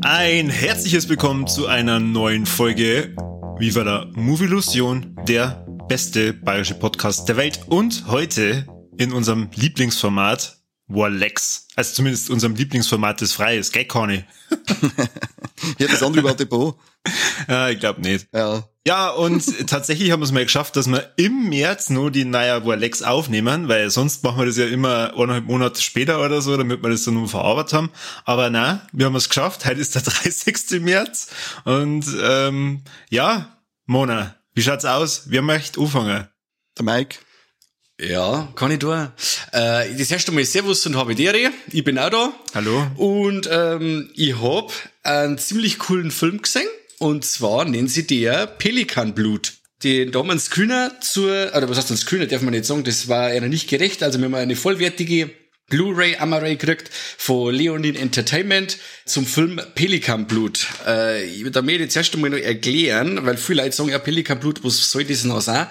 Ein herzliches Willkommen zu einer neuen Folge Viva la Movielusion, der beste bayerische Podcast der Welt. Und heute in unserem Lieblingsformat Warlex. Also zumindest unserem Lieblingsformat des Freies, gell, Conny? ja, das andere überhaupt Depot. Ja, ich glaube nicht. Ja. Ja, und tatsächlich haben wir es mal geschafft, dass wir im März nur die neue Warlex aufnehmen, weil sonst machen wir das ja immer eineinhalb Monate später oder so, damit wir das dann nur verarbeitet haben. Aber na, wir haben es geschafft. Heute ist der 30. März. Und ähm, ja, Mona, wie schaut's aus? Wer möchte anfangen? Der Mike. Ja, kann ich tun. Äh, das erste Mal Servus und Habitere. Ich bin auch da. Hallo. Und ähm, ich hab einen ziemlich coolen Film gesehen. Und zwar nennen sie der Pelikanblut. Den da haben wir einen Screener zur, oder was heißt ein Screener, darf man nicht sagen, das war einer nicht gerecht. Also wir haben eine vollwertige Blu-ray Amaray gekriegt von Leonin Entertainment zum Film Pelikanblut. Äh, ich würde mir jetzt erst einmal noch erklären, weil viele Leute sagen, ja, Pelikanblut, was soll das noch sein?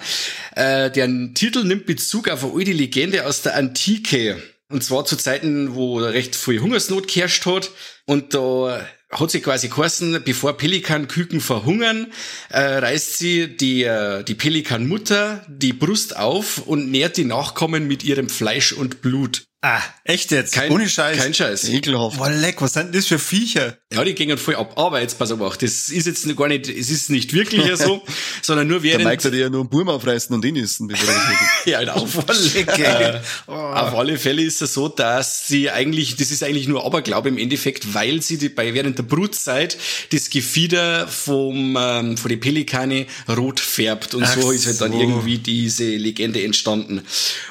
Äh, der Titel nimmt Bezug auf eine alte Legende aus der Antike. Und zwar zu Zeiten, wo recht viel Hungersnot geherrscht hat. Und da hat sie quasi geheißen, bevor Pelikanküken verhungern, äh, reißt sie die, äh, die Pelikanmutter die Brust auf und nährt die Nachkommen mit ihrem Fleisch und Blut. Ah, echt jetzt? Kein, Ohne Scheiß. Kein Scheiß. Ekelhaft. Boah, leck, was sind denn das für Viecher? Ja, die gingen voll ab. Aber jetzt pass auf, das ist jetzt gar nicht, es ist nicht wirklich so, sondern nur Der während... Mike sollte ja nur einen Burm aufreißen und ihn essen, ja, auf alle Fälle. Auf alle Fälle ist es so, dass sie eigentlich, das ist eigentlich nur Aberglaube im Endeffekt, weil sie die, bei während der Brutzeit das Gefieder vom ähm, von den Pelikane rot färbt und Ach so ist halt dann so. irgendwie diese Legende entstanden.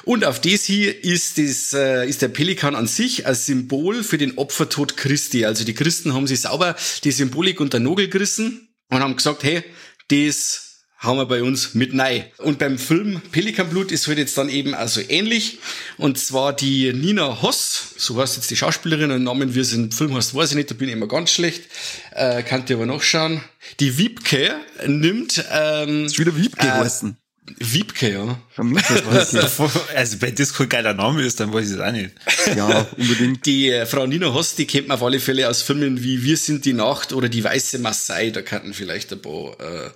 Und auf das hier ist das äh, ist der Pelikan an sich als Symbol für den Opfertod Christi. Also die Christen haben sich sauber die Symbolik unter den Nagel gerissen und haben gesagt, hey, das haben wir bei uns mit nei. Und beim Film Pelikanblut ist halt jetzt dann eben also ähnlich. Und zwar die Nina Hoss, so heißt jetzt die Schauspielerin, einen Namen, wie sie im Film heißt, weiß ich nicht, da bin ich immer ganz schlecht. Äh, könnt ihr aber nachschauen. Die Wiebke nimmt, ähm, Ist wieder Wiebke Äh, geheißen. Wiebke, ja. Also wenn das kein geiler Name ist, dann weiß ich es auch nicht. Ja, unbedingt. Die äh, Frau Nina Hoss, die kennt man auf alle Fälle aus Filmen wie Wir sind die Nacht oder Die Weiße Maasai, da könnten vielleicht ein paar äh,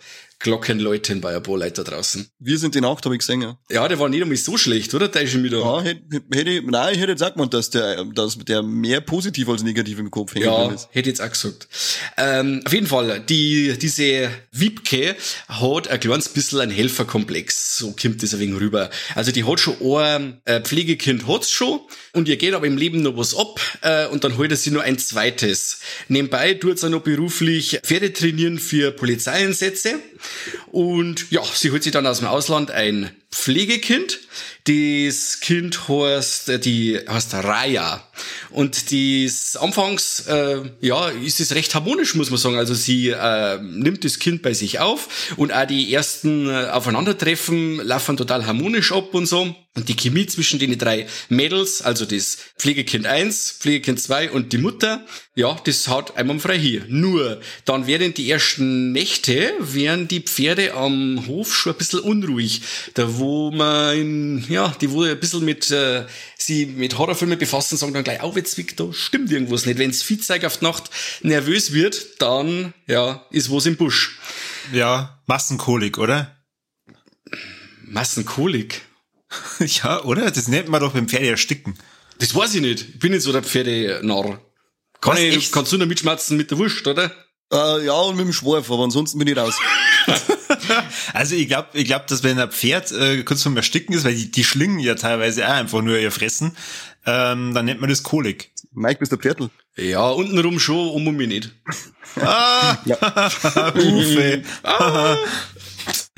Glocken läuten bei ein paar da draußen. Wir sind die Nacht, habe ich gesehen, ja. Ja, der war nicht einmal so schlecht, oder? Der ist schon wieder. Ja, hätte, hätte nein, ich hätte jetzt auch gemeint, dass der, dass der mehr positiv als negativ im Kopf hängen Ja, ist. hätte ich jetzt auch gesagt. Ähm, auf jeden Fall, die, diese Wiebke hat ein kleines bisschen ein Helferkomplex. So kommt das ein wenig rüber. Also die hat schon ein äh, Pflegekind hat's schon und ihr geht aber im Leben noch was ab äh, und dann holt sie nur ein zweites. Nebenbei tut sie noch beruflich Pferde trainieren für Polizeieinsätze und ja, sie holt sich dann aus dem Ausland ein Pflegekind. Das Kind heißt, äh, die heißt Raya. Und dies anfangs, äh, ja, ist es recht harmonisch, muss man sagen. Also sie äh, nimmt das Kind bei sich auf und auch die ersten äh, Aufeinandertreffen laufen total harmonisch ab und so. Und die Chemie zwischen den drei Mädels, also das Pflegekind 1, Pflegekind 2 und die Mutter, ja, das haut einwandfrei hier. Nur, dann während die ersten Nächte wären die Pferde am Hof schon ein bisschen unruhig. Da wo man, ja, die wo ein bisschen mit, äh, sie mit Horrorfilmen befassen, sagen dann gleich, oh, jetzt da stimmt irgendwas nicht. Wenns Viehzeug auf die Nacht nervös wird, dann, ja, ist was im Busch. Ja, Massenkolik, oder? Massenkolik. Ja, oder? Das nennt man doch beim Pferd ersticken. Das weiß ich nicht. Ich bin nicht so der Pferdenarr. Kann Was, ich, echt? kannst du noch mitschmerzen mit der Wurst, oder? Äh, ja, und mit dem Schwarf, aber ansonsten bin ich raus. Also ich glaube, ich glaub, dass wenn ein Pferd äh, kurz vorm Ersticken ist, weil die, die schlingen ja teilweise auch einfach nur ihr Fressen, ähm, dann nennt man das Kolik. Mike, bist der Pferdl. Ja, untenrum schon, um und mich nicht. Ah, Ufe.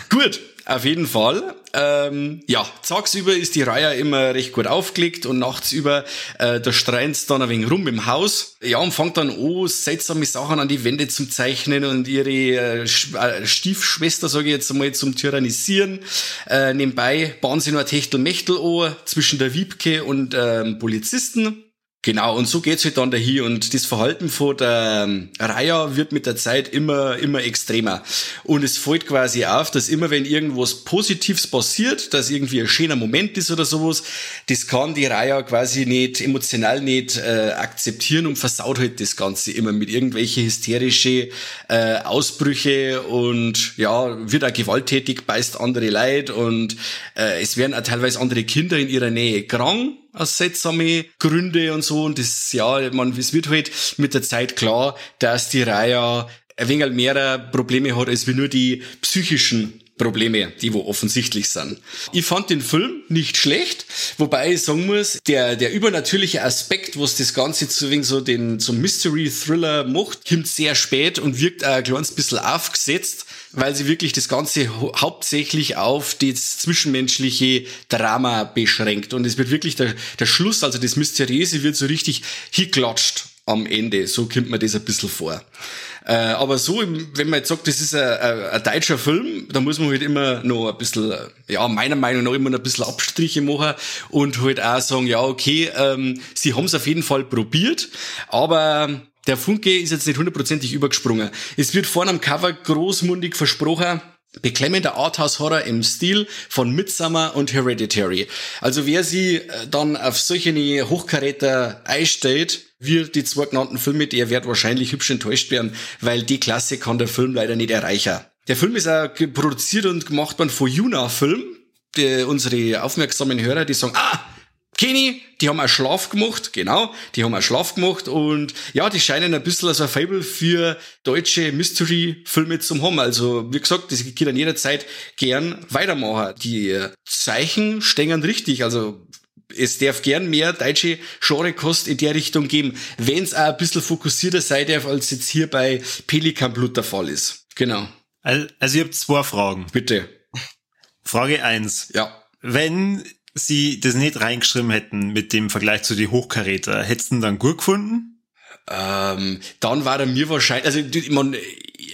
Gut, Auf jeden Fall. Ähm, ja, tagsüber ist die Reihe immer recht gut aufgelegt und nachts über, äh, da streint's dann ein wenig rum im Haus. Ja, und fängt dann an, seltsame Sachen an die Wände zum Zeichnen und ihre äh, äh Stiefschwester, sage ich jetzt einmal, zum Tyrannisieren. Äh, nebenbei bauen sie ein Techtelmechtel an zwischen der Wiebke und ähm, Polizisten. Genau, und so geht's halt dann dahin und das Verhalten von der ähm, Raya wird mit der Zeit immer, immer extremer. Und es fällt quasi auf, dass immer wenn irgendwas Positives passiert, dass irgendwie ein schöner Moment ist oder sowas, das kann die Raya quasi nicht, emotional nicht äh, akzeptieren und versaut halt das Ganze immer mit irgendwelche hysterische äh, Ausbrüche und ja, wird auch gewalttätig, beißt andere Leid und äh, es werden auch teilweise andere Kinder in ihrer Nähe krank aus seltsame Gründe und so. Und das, ja, man, es wird halt mit der Zeit klar, dass die Reihe ein wenig mehr Probleme hat, als wie nur die psychischen Probleme, die wo offensichtlich sind. Ich fand den Film nicht schlecht, wobei ich sagen muss, der, der übernatürliche Aspekt, was das Ganze zu wegen so den, so Mystery-Thriller macht, kommt sehr spät und wirkt auch ein kleines bisschen aufgesetzt weil sie wirklich das Ganze hauptsächlich auf das zwischenmenschliche Drama beschränkt. Und es wird wirklich der, der Schluss, also das Mysteriöse wird so richtig hinklatscht am Ende. So kommt man das ein bisschen vor. Äh, aber so, wenn man jetzt sagt, das ist ein, ein, ein, deutscher Film, da muss man halt immer noch ein bisschen, ja, meiner Meinung nach immer noch ein bisschen Abstriche machen und halt auch sagen, ja, okay, ähm, sie haben es auf jeden Fall probiert, aber der Funke ist jetzt nicht hundertprozentig übergesprungen. Es wird vorne am Cover großmundig versprochen, beklemmender Arthouse-Horror im Stil von Midsummer und Hereditary. Also wer sie äh, dann auf solche Hochkaräter einstellt, wird die zwei genannten Filme, der wird wahrscheinlich hübsch enttäuscht werden, weil die Klasse kann der Film leider nicht erreichen. Der Film ist auch produziert und gemacht worden von Juna Film. Die, unsere aufmerksamen Hörer, die sagen, ah, Kenny, die haben auch Schlaf gemacht, genau, die haben auch Schlaf gemacht und ja, die scheinen ein bisschen als ein Fable für deutsche Mystery-Filme zu haben. Also, wie gesagt, das geht dann jederzeit gern weitermachen. Die Zeichen stehen richtig, also es darf gern mehr deutsche Genrekost in der Richtung geben, wenn es auch ein bisschen fokussierter sein darf, als jetzt hier bei Pelikan Blut der Fall ist. Genau. Also, ihr habt zwei Fragen. Bitte. Frage eins. Ja. Wenn sie das nicht reingeschrieben hätten mit dem Vergleich zu die Hochkaräter, hättest du dann gut gefunden? Ähm, dann war er mir wahrscheinlich, also man,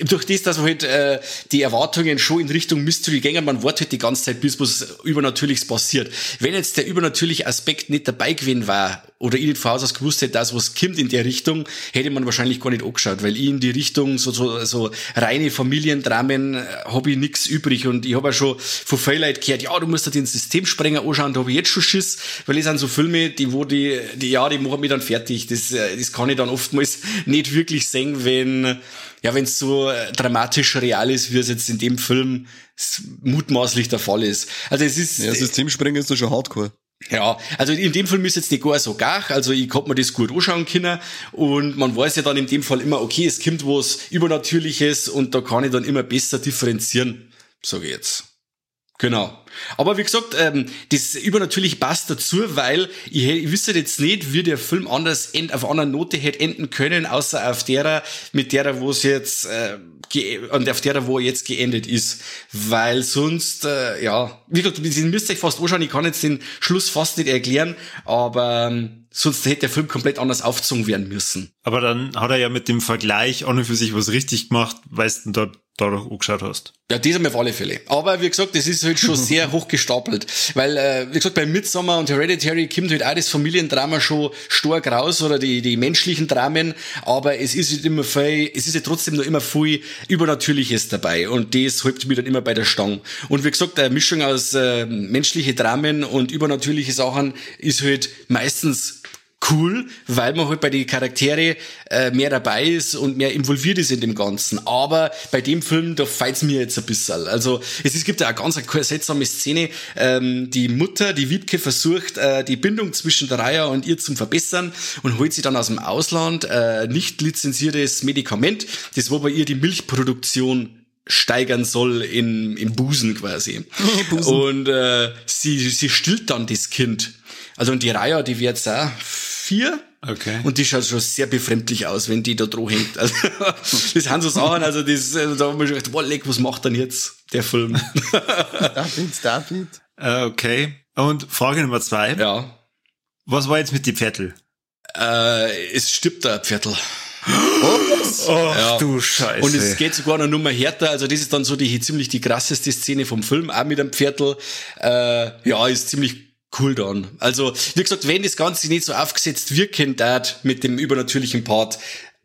durch das, dass man halt äh, die Erwartungen schon in Richtung Mystery gängen, man wartet halt die ganze Zeit, bis was Übernatürliches passiert. Wenn jetzt der übernatürliche Aspekt nicht dabei gewesen war oder ich nicht voraus aus gewusst hätte, dass was kommt in der Richtung, hätte man wahrscheinlich gar nicht angeschaut, weil ich in die Richtung so, so, so reine Familiendramen äh, habe ich nix übrig und ich habe auch schon von vielen Leuten gehört, ja, du musst dir den Systemsprenger anschauen, da habe ich jetzt schon Schiss, weil es sind so Filme, die wo die, die ja, die machen mich dann fertig. Das, äh, das kann ich dann oftmals nicht wirklich sehen, wenn ja, wenn es so äh, dramatisch real ist, wie es jetzt in dem Film mutmaßlich der Fall ist. Also es ist. Ja, Systemsprenger ist da schon hardcore. Ja, also in dem Film ist jetzt nicht gar so gar, also ich konnte mir das gut anschauen können und man weiß ja dann in dem Fall immer, okay, es kommt was Übernatürliches und da kann ich dann immer besser differenzieren, sage ich jetzt. Genau. Aber wie gesagt, ähm, das übernatürlich passt dazu, weil ich, ich wüsste jetzt nicht, wie der Film anders end, auf einer Note hätte enden können, außer auf derer, mit derer, wo es jetzt, äh, und auf derer, wo er jetzt geendet ist. Weil sonst, äh, ja, wie gesagt, ihr müsst euch fast anschauen, ich kann jetzt den Schluss fast nicht erklären, aber ähm, sonst hätte der Film komplett anders aufgezogen werden müssen. Aber dann hat er ja mit dem Vergleich auch und für sich was richtig gemacht, weißt du, dort dadurch angeschaut hast. Ja, das haben wir auf alle Fälle. Aber wie gesagt, das ist halt schon sehr hoch gestapelt. Weil, äh, wie gesagt, bei Midsommar und Hereditary kommt halt auch das Familiendrama schon stark raus oder die, die menschlichen Dramen. Aber es ist halt immer viel, es ist ja trotzdem noch immer viel Übernatürliches dabei. Und das hält mich dann immer bei der Stange. Und wie gesagt, eine Mischung aus äh, menschliche Dramen und übernatürliche Sachen ist halt meistens cool, weil man halt bei den Charaktere äh, mehr dabei ist und mehr involviert ist in dem Ganzen. Aber bei dem Film, da feit's mir jetzt ein bisschen. Also es, es gibt ja eine ganz eine seltsame Szene. Ähm, die Mutter, die Wiebke, versucht, äh, die Bindung zwischen der Raya und ihr zu verbessern und holt sie dann aus dem Ausland äh, nicht lizenziertes Medikament, das wo bei ihr die Milchproduktion steigern soll in, im Busen quasi. Busen. Und äh, sie, sie stillt dann das Kind. Also und die Raya, die wird auch vier. Okay. Und die schaut schon sehr befremdlich aus, wenn die da droh hängt. Also, das sind so Sachen, also das, also da haben wir schon gedacht, boah, leck, was macht denn jetzt? der Film. David, David. Äh, okay. Und Frage Nummer zwei. ja. Was war jetzt mit die Viertel? Äh, es stirbt da ein Viertel. Oh, Ja. du Scheiße. Und es geht sogar noch Nummer härter. Also das ist dann so die ziemlich die krasseste Szene vom Film, auch mit einem Viertel. Äh, ja, ist ziemlich cool dann. Also, wie gesagt, wenn das Ganze nicht so aufgesetzt wirken darf mit dem übernatürlichen Part,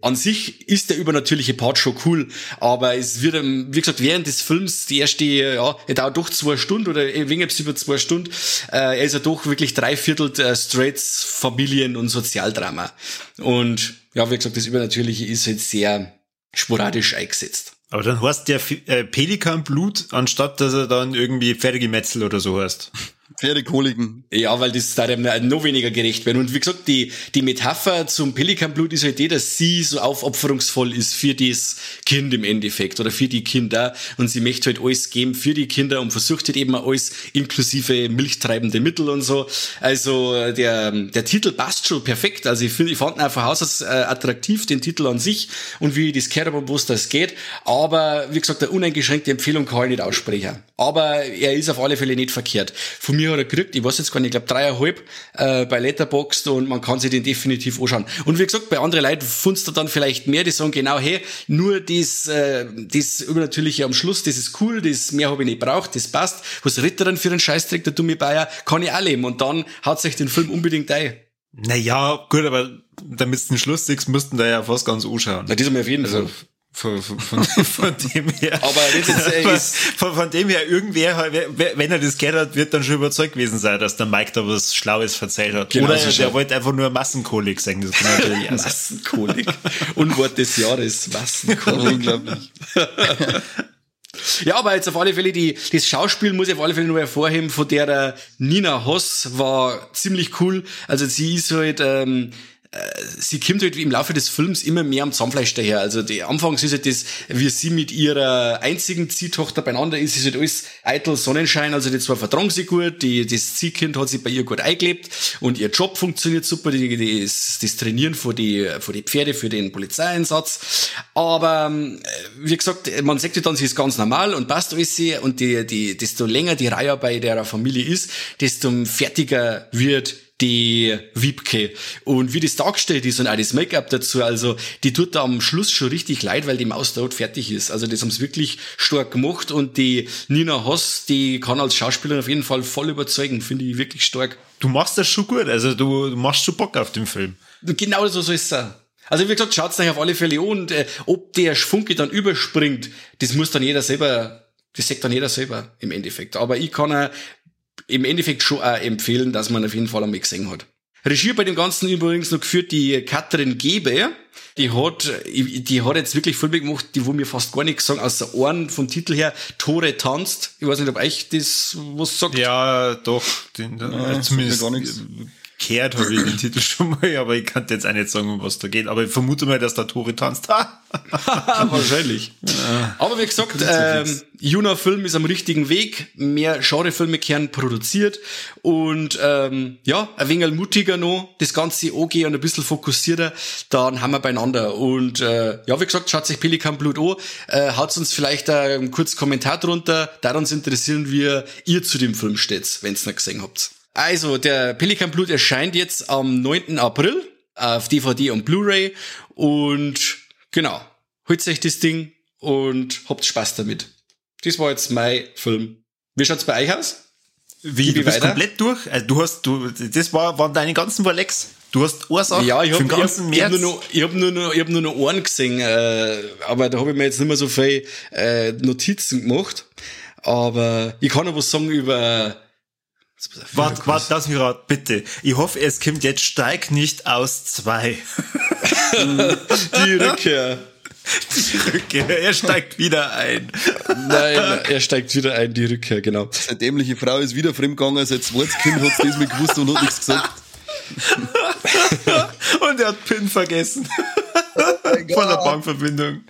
an sich ist der übernatürliche Part schon cool, aber es wird, wie gesagt, während des Films, die erste, ja, er dauert doch zwei Stunden oder ein wenig über zwei Stunden, äh, er ist ja doch wirklich dreiviertel äh, Straits, Familien- und Sozialdrama. Und ja, wie gesagt, das Übernatürliche ist halt sehr sporadisch eingesetzt. Aber dann heißt der äh, Pelikanblut, anstatt dass er dann irgendwie Pferdegemetzel oder so heißt. Pferdekoliken. Ja, weil das da dem noch weniger gerecht werden. Und wie gesagt, die, die Metapher zum Pelikanblut ist halt die, dass sie so aufopferungsvoll ist für das Kind im Endeffekt oder für die Kinder. Und sie möchte halt alles geben für die Kinder und versucht halt eben alles inklusive milchtreibende Mittel und so. Also der, der Titel passt schon perfekt. Also ich finde, ich fand ihn auch von Haus aus äh, attraktiv, den Titel an sich und wie das Kerber, wo es das geht. Aber wie gesagt, eine uneingeschränkte Empfehlung kann ich nicht aussprechen. Aber er ist auf alle Fälle nicht verkehrt. Von mir hat er gekriegt, ich weiß jetzt gar nicht, ich glaube dreieinhalb äh, bei Letterboxd und man kann sich den definitiv anschauen. Und wie gesagt, bei anderen Leuten findest du dann vielleicht mehr, die sagen genau, hey, nur das, äh, das Übernatürliche am Schluss, das ist cool, das mehr habe ich nicht braucht, das passt. Was Ritterin für einen Scheißtrick, der dumme Bayer, kann ich auch leben. Und dann haut sich den Film unbedingt ein. Naja, gut, aber damit du den Schluss siehst, müssten da ja fast ganz anschauen. Na, das haben wir auf jeden Fall. Also von, von, von, von dem her. Aber ist- von, von dem her, irgendwer, wer- wer- wenn er das gehört hat, wird dann schon überzeugt gewesen sein, dass der Mike da was Schlaues verzeiht hat. Genau Oder so der wollte einfach nur Massenkolik sagen. Das kann natürlich. Massenkolik. Unwort des Jahres, Massenkolik. Unglaublich. Ja, aber jetzt auf alle Fälle, die, das Schauspiel muss ich auf alle Fälle nur hervorheben, von der Nina Hoss war ziemlich cool. Also sie ist halt, ähm, äh, sie kommt halt im Laufe des Films immer mehr am Zahnfleisch daher. Also die, anfangs ist halt das, wie sie mit ihrer einzigen Ziehtochter beieinander ist, ist halt alles eitel Sonnenschein. Also die zwei vertragen sie gut, die, das Ziehkind hat sich bei ihr gut eingelebt und ihr Job funktioniert super, die, die, das, das Trainieren für die, für die Pferde, für den Polizeieinsatz. Aber ähm, wie gesagt, man sagt ja dann, sie ist ganz normal und passt alles und die, die, desto länger die Reihe bei der Familie ist, desto fertiger wird die Wiebke. Und wie das dargestellt ist und auch das Make-up dazu, also die tut da am Schluss schon richtig leid, weil die Maus dort fertig ist. Also das haben sie wirklich stark gemacht und die Nina Hoss, die kann als Schauspielerin auf jeden Fall voll überzeugen, finde ich wirklich stark. Du machst das schon gut. Also du, du machst schon Bock auf den Film. Genau so soll es sein. Also wie gesagt, schaut's euch auf alle Fälle an und äh, ob der Funke dann überspringt, das muss dann jeder selber, das sagt dann jeder selber im Endeffekt. Aber ich kann äh, im Endeffekt schon auch empfehlen, dass man auf jeden Fall einmal gesehen hat. Regie bei dem Ganzen übrigens noch geführt die Katrin Gebe. Die hat, die hat jetzt wirklich Filme gemacht, die wo mir fast gar nichts sagen, außer Ohren vom Titel her, Tore tanzt. Ich weiß nicht, ob euch das was sagt. Ja, doch. Den, Ja, zumindest sagt mir gar nichts. Gehört habe ich den Titel schon mal, aber ich kann jetzt auch nicht sagen, um was da geht. Aber ich vermute mal, dass da Tore tanzt. Wahrscheinlich. Aber wie gesagt, ähm, Juna Film ist am richtigen Weg. Mehr Genrefilme kehren produziert. Und ähm, ja, ein wenig mutiger noch, das Ganze angehen und ein bisschen fokussierter, dann haben wir beieinander. Und äh, ja, wie gesagt, schaut sich Pelikan Blut an. Äh, haut uns vielleicht äh, einen kurzen Kommentar drunter. Da uns interessieren, wie ihr zu dem Film steht, wenn ihr noch gesehen habt. Also, der Pelikan Blut erscheint jetzt am 9. April auf DVD und Blu-ray. Und genau, holt euch das Ding und habt Spaß damit. Das war jetzt mein Film. Wie schaut's bei euch aus? Wie, Gib du bist weiter? komplett durch? Also du hast, du, das war, waren deine ganzen Rolex. Du hast Sache Ja, ich für habe den ganzen ich hab, ich hab März. nur, noch- ich hab nur, noch, ich hab nur noch einen gesehen, äh, aber da habe ich mir jetzt nicht mehr so viel äh, Notizen gemacht. Aber ich kann noch was sagen über... Warte, warte, lass mich raten, bitte. Ich hoffe, es kommt jetzt Steig nicht aus zwei. Die Rückkehr. Okay, er steigt wieder ein. Nein, er steigt wieder ein, die Rückkehr, genau. Eine dämliche Frau ist wieder fremdgegangen, seit zweites Kind hat's das mal gewusst und hat nichts gesagt. Und er hat PIN vergessen. Von der Bankverbindung.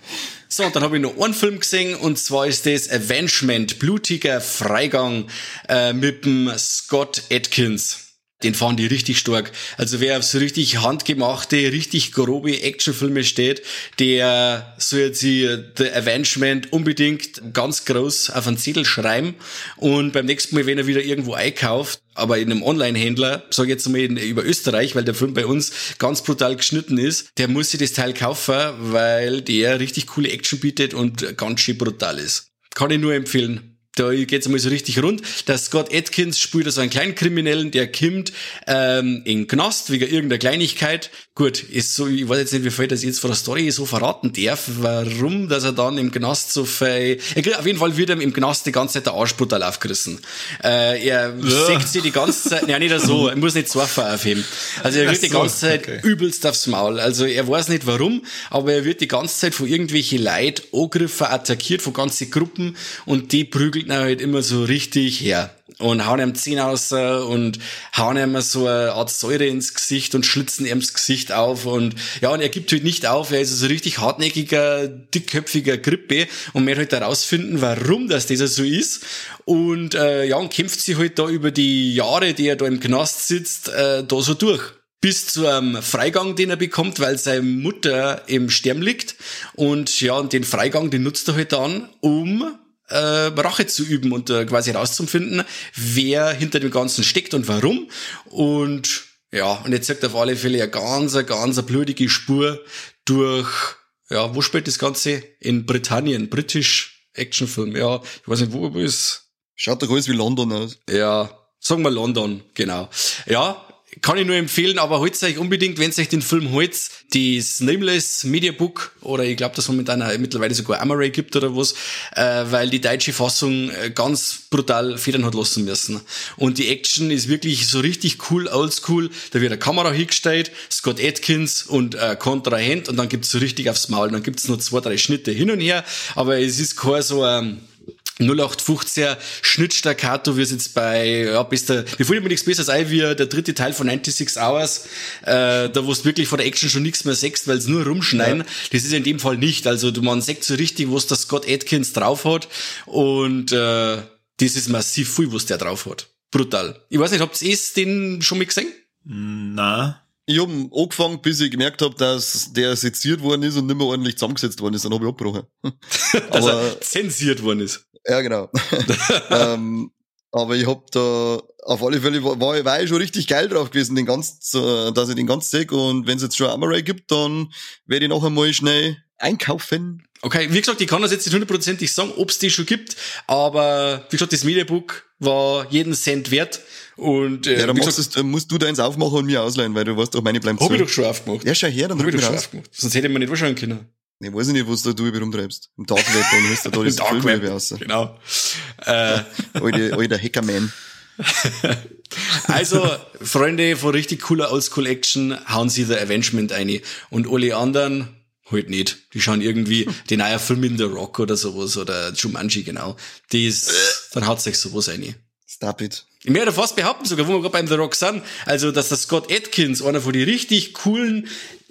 So, und dann habe ich noch einen Film gesehen, und zwar ist das Avengement, blutiger Freigang äh, mit dem Scott Atkins. Den fahren die richtig stark. Also wer auf so richtig handgemachte, richtig grobe Actionfilme steht, der soll jetzt hier The Avengement unbedingt ganz groß auf einen Zettel schreiben und beim nächsten Mal, wenn er wieder irgendwo einkauft, aber in einem Online-Händler, sage jetzt mal über Österreich, weil der Film bei uns ganz brutal geschnitten ist, der muss sich das Teil kaufen, weil der richtig coole Action bietet und ganz schön brutal ist. Kann ich nur empfehlen da geht's einmal so richtig rund. Der Scott Atkins spielt so einen kleinen Kriminellen, der kommt ähm, in Knast wegen irgendeiner Kleinigkeit. Gut, ist so, ich weiß jetzt nicht, wie viel das jetzt von der Story so verraten darf, warum, dass er dann im Knast so viel, er auf jeden Fall wird er im Knast die ganze Zeit der Arsch brutal aufgerissen. Äh, er ja. sägt sich die ganze Zeit, ja nicht so, er muss nicht Surfen aufheben. Also er wird so, die ganze Zeit okay. übelst aufs Maul. Also er weiß nicht warum, aber er wird die ganze Zeit von irgendwelchen Leid angegriffen, attackiert, von ganzen Gruppen und die prügeln kriegt halt immer so richtig her und hauen ihm Zehen aus und hauen ihm so eine Art Säure ins Gesicht und schlitzen ihm das Gesicht auf und ja, und er gibt halt nicht auf, er ist so richtig hartnäckiger, dickköpfiger Grippe und möchte halt herausfinden, warum das dieser so ist. Und äh, ja, und kämpft sich halt da über die Jahre, die er da im Knast sitzt, äh, da so durch. Bis zu einem Freigang, den er bekommt, weil seine Mutter im Sterben liegt. Und ja, und den Freigang, den nutzt er halt dann, um äh, Rache zu üben und äh, quasi herauszufinden, wer hinter dem Ganzen steckt und warum. Und ja, und jetzt zeigt auf alle Fälle eine ganz, ganz blutige Spur durch, ja, wo spielt das Ganze? In Britannien, britisch Actionfilm, ja, ich weiß nicht, wo er ist. Schaut doch alles wie London aus. Ja, sagen wir London, genau. Ja, kann ich nur empfehlen, aber holt euch unbedingt, wenn euch den Film holt, das Nameless Mediabook oder ich glaube, dass momentan mittlerweile sogar Amaray gibt oder was, äh, weil die deutsche Fassung äh, ganz brutal Federn hat lassen müssen. Und die Action ist wirklich so richtig cool, oldschool. Da wird eine Kamera hingestellt, Scott Atkins und äh, Kontrahent und dann gibt's so richtig aufs Maul. Dann gibt's nur zwei, drei Schnitte hin und her, aber es ist kein so ähm, 0815er Schnittstaccato, wie es jetzt bei, ja, bis der, mir fällt mir nichts Besseres ein, wie der dritte Teil von 96 Hours, äh, da wo du wirklich von der Action schon nichts mehr sechst, weil es nur rumschneiden. Ja. Das ist in dem Fall nicht. Also du man sagt so richtig, wo es der Scott Atkins drauf hat und äh, das ist massiv viel, was der drauf hat. Brutal. Ich weiß nicht, habt ihr den schon mal gesehen? Na. Ich hab angefangen, bis ich gemerkt habe, dass der seziert worden ist und nicht mehr ordentlich zusammengesetzt worden ist. Dann habe ich abgebrochen. dass er zensiert worden ist. Ja, genau. ähm, aber ich hab da auf alle Fälle war, war ich schon richtig geil drauf gewesen, den ganz, dass ich den ganz sehe. Und wenn es jetzt schon Amaray gibt, dann werde ich noch einmal schnell einkaufen. Okay, wie gesagt, ich kann das jetzt nicht hundertprozentig sagen, ob es die schon gibt, aber wie gesagt, das Mediabook war jeden Cent wert. Und, äh, ja, dann gesagt, das, musst du deins aufmachen und mir ausleihen, weil du weißt doch, meine bleiben Hab ich doch schon aufgemacht. Ja, schau her, dann hab ich doch schon aufgemacht. Sonst hätte man nicht wahrscheinlich können. Ich weiß nicht, was da du über rumtreibst. Im Dark Web, dann hast du da das Dark Web raus. Genau. Äh. alter, alter Hackerman. also, Freunde von richtig cooler Oldschool Action, hauen sie The Avengement ein. Und alle anderen, halt nicht. Die schauen irgendwie den neuen Film in The Rock oder sowas oder Jumanji, genau. Die ist, dann haut sich sowas ein. Stop it. Ich werde fast behaupten, sogar, wo wir gerade beim The Rock sind, also, dass der Scott Atkins einer von den richtig coolen,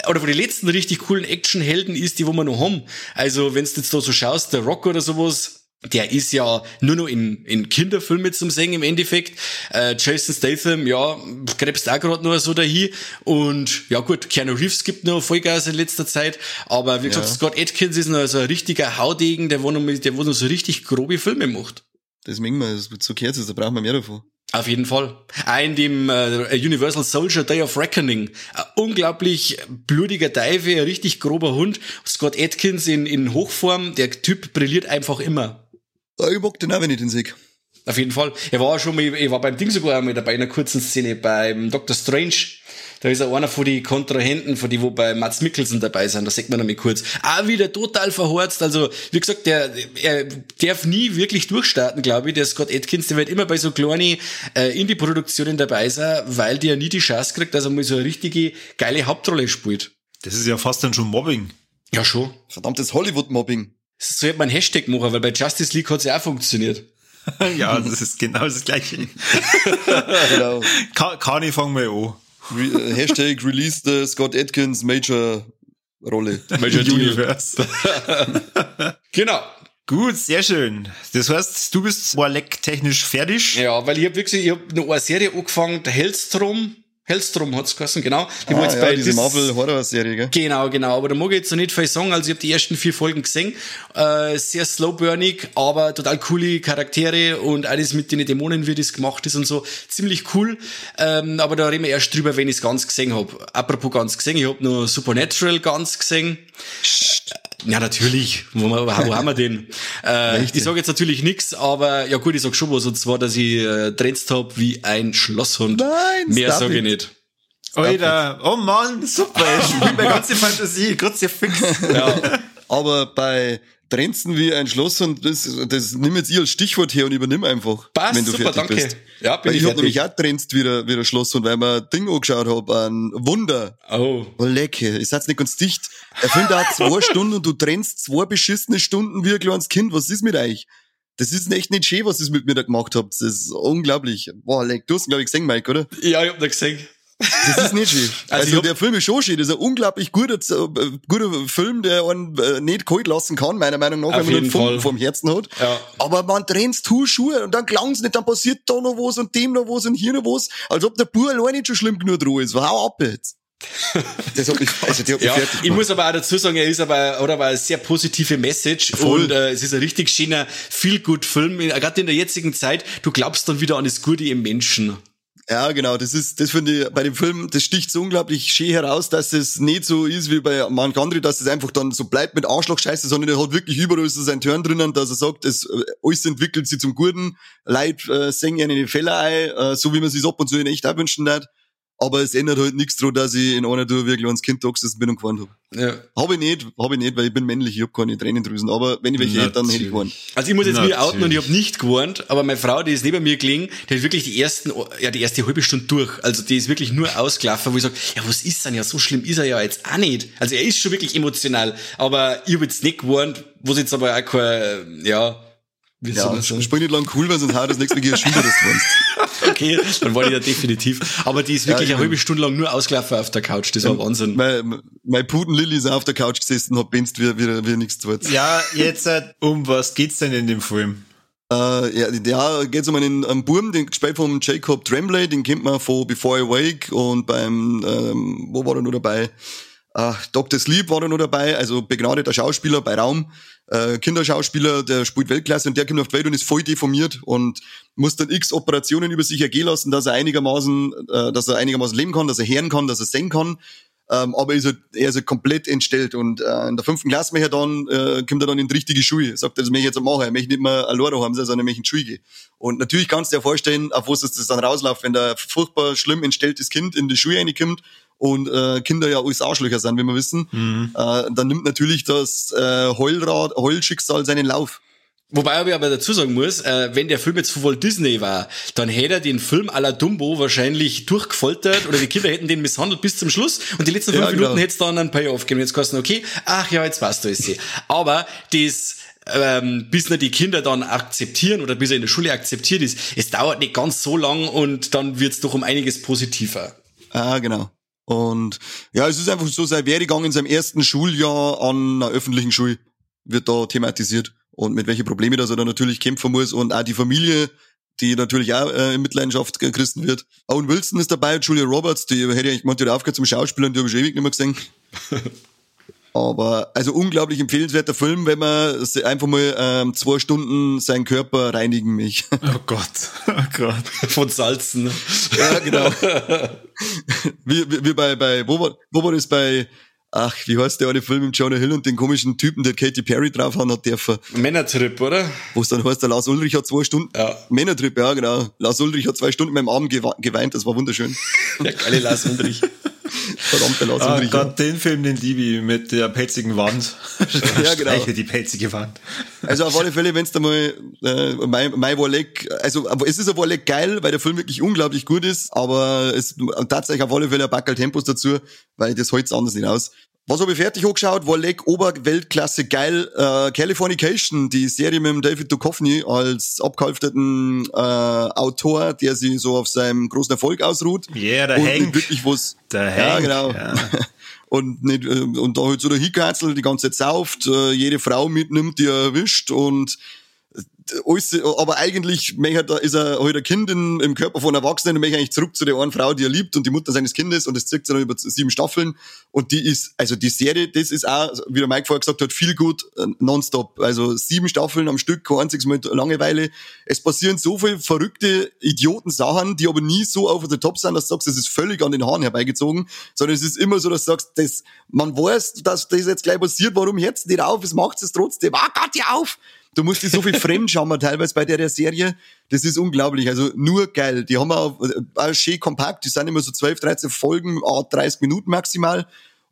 oder von den letzten richtig coolen Actionhelden ist, die wo wir noch haben. Also, wenn du jetzt da so schaust, The Rock oder sowas, der ist ja nur noch in, in Kinderfilmen zum Singen im Endeffekt. Äh, Jason Statham, ja, krebst auch gerade noch so dahin. Und ja gut, Keanu Reeves gibt noch Vollgas in letzter Zeit. Aber wie gesagt, ja. Scott Atkins ist noch so ein richtiger Haudegen, der wo noch, der wo noch so richtig grobe Filme macht. Das mögen wir, das so gehört da brauchen wir mehr davon. Auf jeden Fall. Auch in dem äh, Universal Soldier Day of Reckoning. Ein unglaublich blutiger Teufel, ein richtig grober Hund. Scott Atkins in, in Hochform. Der Typ brilliert einfach immer. Ja, ich mag den auch, wenn ich den sehe. Auf jeden Fall. Er war schon mal, er war beim Ding sogar einmal dabei in einer kurzen Szene beim Doctor Strange. Da ist er einer von die Kontrahenten, von die, wo bei Mats Mikkelsen dabei sind. Da sieht man nämlich kurz. Auch wieder total verhorzt. Also, wie gesagt, der, er darf nie wirklich durchstarten, glaube ich. Der Scott Atkins, der wird immer bei so kleinen äh, Indie-Produktionen dabei sein, weil der nie die Chance kriegt, dass er mal so eine richtige geile Hauptrolle spielt. Das ist ja fast dann schon Mobbing. Ja, schon. Verdammtes Hollywood-Mobbing. So hätte man einen Hashtag machen, weil bei Justice League hat es ja auch funktioniert. ja, das ist genau das Gleiche. genau. Kani, fang mal an. Re äh, Hashtag Release the Scott Atkins Major Rolle. Major Universe. genau. Gut, sehr schön. Das heißt, du bist Warleck technisch fertig. Ja, weil ich habe wirklich, ich habe eine Serie angefangen, der Hellstrom. Hellstrom hat's geheißen, genau. Die Ah, war jetzt ja, bei diese Marvel-Horror-Serie, gell? Genau, genau. Aber da mag ich jetzt noch nicht viel sagen. Also ich habe die ersten vier Folgen gesehen. Äh, sehr slowburnig, aber total coole Charaktere und alles mit den Dämonen, wie das gemacht ist und so. Ziemlich cool. Ähm, aber da reden wir erst drüber, wenn ich es ganz gesehen hab. Apropos ganz gesehen, ich hab nur Supernatural ganz gesehen. Ja, natürlich. Wo, wo, haben wir den? Äh, ich sage jetzt natürlich nix, aber ja gut, ich sag schon was. Und zwar, dass ich äh, tränzt hab wie ein Schlosshund. Nein, Mehr sage ich nicht. Alter, oh Mann, super. Ich spiele meine ganze Fantasie, kurz hier fix. Ja. Aber bei Trenzen wie ein Schloss und das, das nimm jetzt ich als Stichwort her und übernimm einfach, Passt, wenn du super, fertig danke. bist. Ja, bin Weil ich ich hab fertig. nämlich auch trenzt wie der, wie Schloss und weil mir ein Ding angeschaut hab, ein Wunder. Oh. Oh, lecker, ich seid's nicht ganz dicht. Er filmt da zwei Stunden und du trennst zwei beschissene Stunden wie ein kleines Kind. Was ist mit euch? Das ist echt nicht schön, was ihr mit mir da gemacht habt. Das ist unglaublich. Boah, leck, du hast ihn, glaub ich, gesehen, Mike, oder? Ja, ich hab da gesehen. Das ist nicht schön. Also Also, ich hab- der Film ist schon schön. Das ist ein unglaublich guter, äh, guter Film, der einen äh, nicht kalt lassen kann, meiner Meinung nach, Auf wenn man Funken Fall. vom Herzen hat. Ja. Aber man trennt Schuhe und dann klang's nicht, dann passiert da noch was und dem noch was und hier noch was, als ob der Bur allein nicht schon schlimm genug dran ist. Hau ab jetzt. Das hat mich, also die hat mich Ja, fertig ich muss aber auch dazu sagen, er ist aber, oder aber eine sehr positive Message Voll. und äh, es ist ein richtig schöner Feel-Good-Film. Gerade in der jetzigen Zeit, du glaubst dann wieder an das Gute im Menschen. Ja, genau, das ist, das finde ich bei dem Film, das sticht so unglaublich schön heraus, dass es nicht so ist wie bei manchen anderen, dass es einfach dann so bleibt mit Arschlochscheiße, sondern er hat wirklich überall so seinen Turn drinnen, dass er sagt, es, äh, alles entwickelt sich zum Guten, Leute äh, singen in die Fälle ein, äh, so wie man sich ab und zu in echt auch wünschen hat. Aber es ändert halt nichts daran, dass ich in einer Tour ein kleines Kind gesessen bin und gewarnt habe. Ja. Habe ich nicht, habe ich nicht, weil ich bin männlich, ich habe keine Tränendrüsen, aber wenn ich welche hätte, dann hätte ich gewarnt. Also ich muss jetzt mir outen und ich Natürlich. habe nicht gewarnt, aber meine Frau, die ist neben mir gelegen, die hat wirklich die ersten, ja die erste halbe Stunde durch. Also die ist wirklich nur ausgelaufen, wo ich sage, ja was ist denn ja, so schlimm ist er ja jetzt auch nicht. Also er ist schon wirklich emotional, aber ich habe jetzt nicht gewarnt, was jetzt aber auch kein, ja, wie soll Ja, man sagen? spiel nicht lang cool, weil sonst haut das nächste Mal Schüler, das du. Okay, dann war ich da definitiv. Aber die ist wirklich Ja, eine halbe Stunde lang nur ausgelaufen auf der Couch. Das war Wahnsinn. Mein, mein Putenlilly ist auch auf der Couch gesessen, hat benzt wie, wie, wie nichts tut. Ja, jetzt, äh, um was geht's denn in dem Film? Äh, ja, ja geht's um einen, einen Burm, den gespielt vom Jacob Tremblay, den kennt man von Before I Wake und beim, ähm, wo war er noch dabei? Äh, Dr. Sleep war er noch dabei, also begnadeter Schauspieler bei Raum, äh, Kinderschauspieler, der spielt Weltklasse und der kommt auf die Welt und ist voll deformiert und muss dann x Operationen über sich ergehen lassen, dass er einigermaßen, äh, dass er einigermaßen leben kann, dass er hören kann, dass er sehen kann. Ähm, aber ist halt, er ist halt komplett entstellt und äh, in der fünften Klasse möchte er dann, äh, kommt er dann in die richtige Schule. Sagt er, das möchte ich jetzt machen. Er möchte nicht mehr alleine sein, sondern er möchte in die Schule gehen. Und natürlich kannst du dir vorstellen, auf was das dann rausläuft, wenn da furchtbar schlimm entstelltes Kind in die Schule reinkommt und äh, Kinder ja alles Arschlöcher sind, wie wir wissen, äh, dann nimmt natürlich das äh, Heulrad, Heulschicksal seinen Lauf. Wobei ich aber dazu sagen muss, äh, wenn der Film jetzt von Walt Disney war, dann hätte er den Film à la Dumbo wahrscheinlich durchgefoltert oder die Kinder hätten den misshandelt bis zum Schluss und die letzten fünf Ja, genau. Minuten hätte es dann einen Payoff gegeben. Jetzt kosten okay, ach ja, jetzt passt alles. eh. Aber das ähm, bis nicht die Kinder dann akzeptieren oder bis er in der Schule akzeptiert ist, es dauert nicht ganz so lang und dann wird's doch um einiges positiver. Ah, genau. Und ja, es ist einfach so, sein Werdegang in seinem ersten Schuljahr an einer öffentlichen Schule wird da thematisiert. Und mit welchen Problemen das er da natürlich kämpfen muss. Und auch die Familie, die natürlich auch äh, in Mitleidenschaft gerissen wird. Owen Wilson ist dabei, Julia Roberts, die hätte ich hat aufgehört zum Schauspielern, die habe ich ewig nicht mehr gesehen. Aber also unglaublich empfehlenswerter Film, wenn man einfach mal ähm, zwei Stunden seinen Körper reinigen mich. Oh Gott, oh Gott. Von Salzen. Ja, genau. wie, wie, wie bei, bei, wo war, wo war das bei, ach, wie heißt der eine Film mit Jonah Hill und den komischen Typen, der Katy Perry drauf haben hat dürfen, Männertrip, oder? wo es dann heißt, der Lars Ulrich hat zwei Stunden, Ja. Männertrip, ja, genau. Lars Ulrich hat zwei Stunden mit dem Arm geweint, das war wunderschön. Der geile Lars Ulrich. Verdammt, der Lars Oh Ulrich. ja. Gott, den Film, den Liebe mit der pelzigen Wand. Ja, genau. Streiche die pelzige Wand. Also auf alle Fälle, wenn es da mal äh, mein, mein Warleck, also es ist ein Warleck geil, weil der Film wirklich unglaublich gut ist, aber es tatsächlich auf alle Fälle ein Backel Tempos dazu, weil das holt's anders nicht aus. Was habe ich fertig angeschaut? Warleck Oberweltklasse geil. Äh, Californication, die Serie mit dem David Duchovny als abgehalfterten äh, Autor, der sich so auf seinem großen Erfolg ausruht. Yeah, der und Hank. wirklich was Der ja, Hank, genau. ja. und nicht, äh, und da halt so der Hickerzl die ganze Zeit sauft, äh, jede Frau mitnimmt, die er erwischt und alles, aber eigentlich ist er halt ein Kind in, im Körper von Erwachsenen und möchte eigentlich zurück zu der einen Frau, die er liebt und die Mutter seines Kindes und das zirkt sich dann über sieben Staffeln und die ist, also die Serie, das ist auch, wie der Mike vorher gesagt hat, viel gut äh, nonstop. Also sieben Staffeln am Stück, kein einziges Mal Langeweile. Es passieren so viele verrückte Idioten-Sachen, die aber nie so auf der Top sind, dass du sagst, das ist völlig an den Haaren herbeigezogen, sondern es ist immer so, dass du sagst, das, man weiß, dass das jetzt gleich passiert, warum jetzt nicht auf, es macht es trotzdem, ah Gott, ja auf! Du musst dir so viel fremdschauen teilweise bei der, der Serie. Das ist unglaublich. Also nur geil. Die haben auch, auch schön kompakt. Die sind immer so 12, 13 Folgen, 30 Minuten maximal.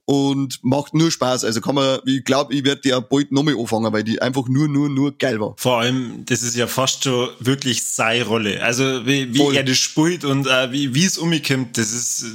Und macht nur Spaß. Also kann man, ich glaube, ich werde die auch bald nochmal anfangen, weil die einfach nur, nur, nur geil war. Vor allem, das ist ja fast schon wirklich seine Rolle. Also wie, wie er das spielt und äh, wie, wie es umgekommt, das ist,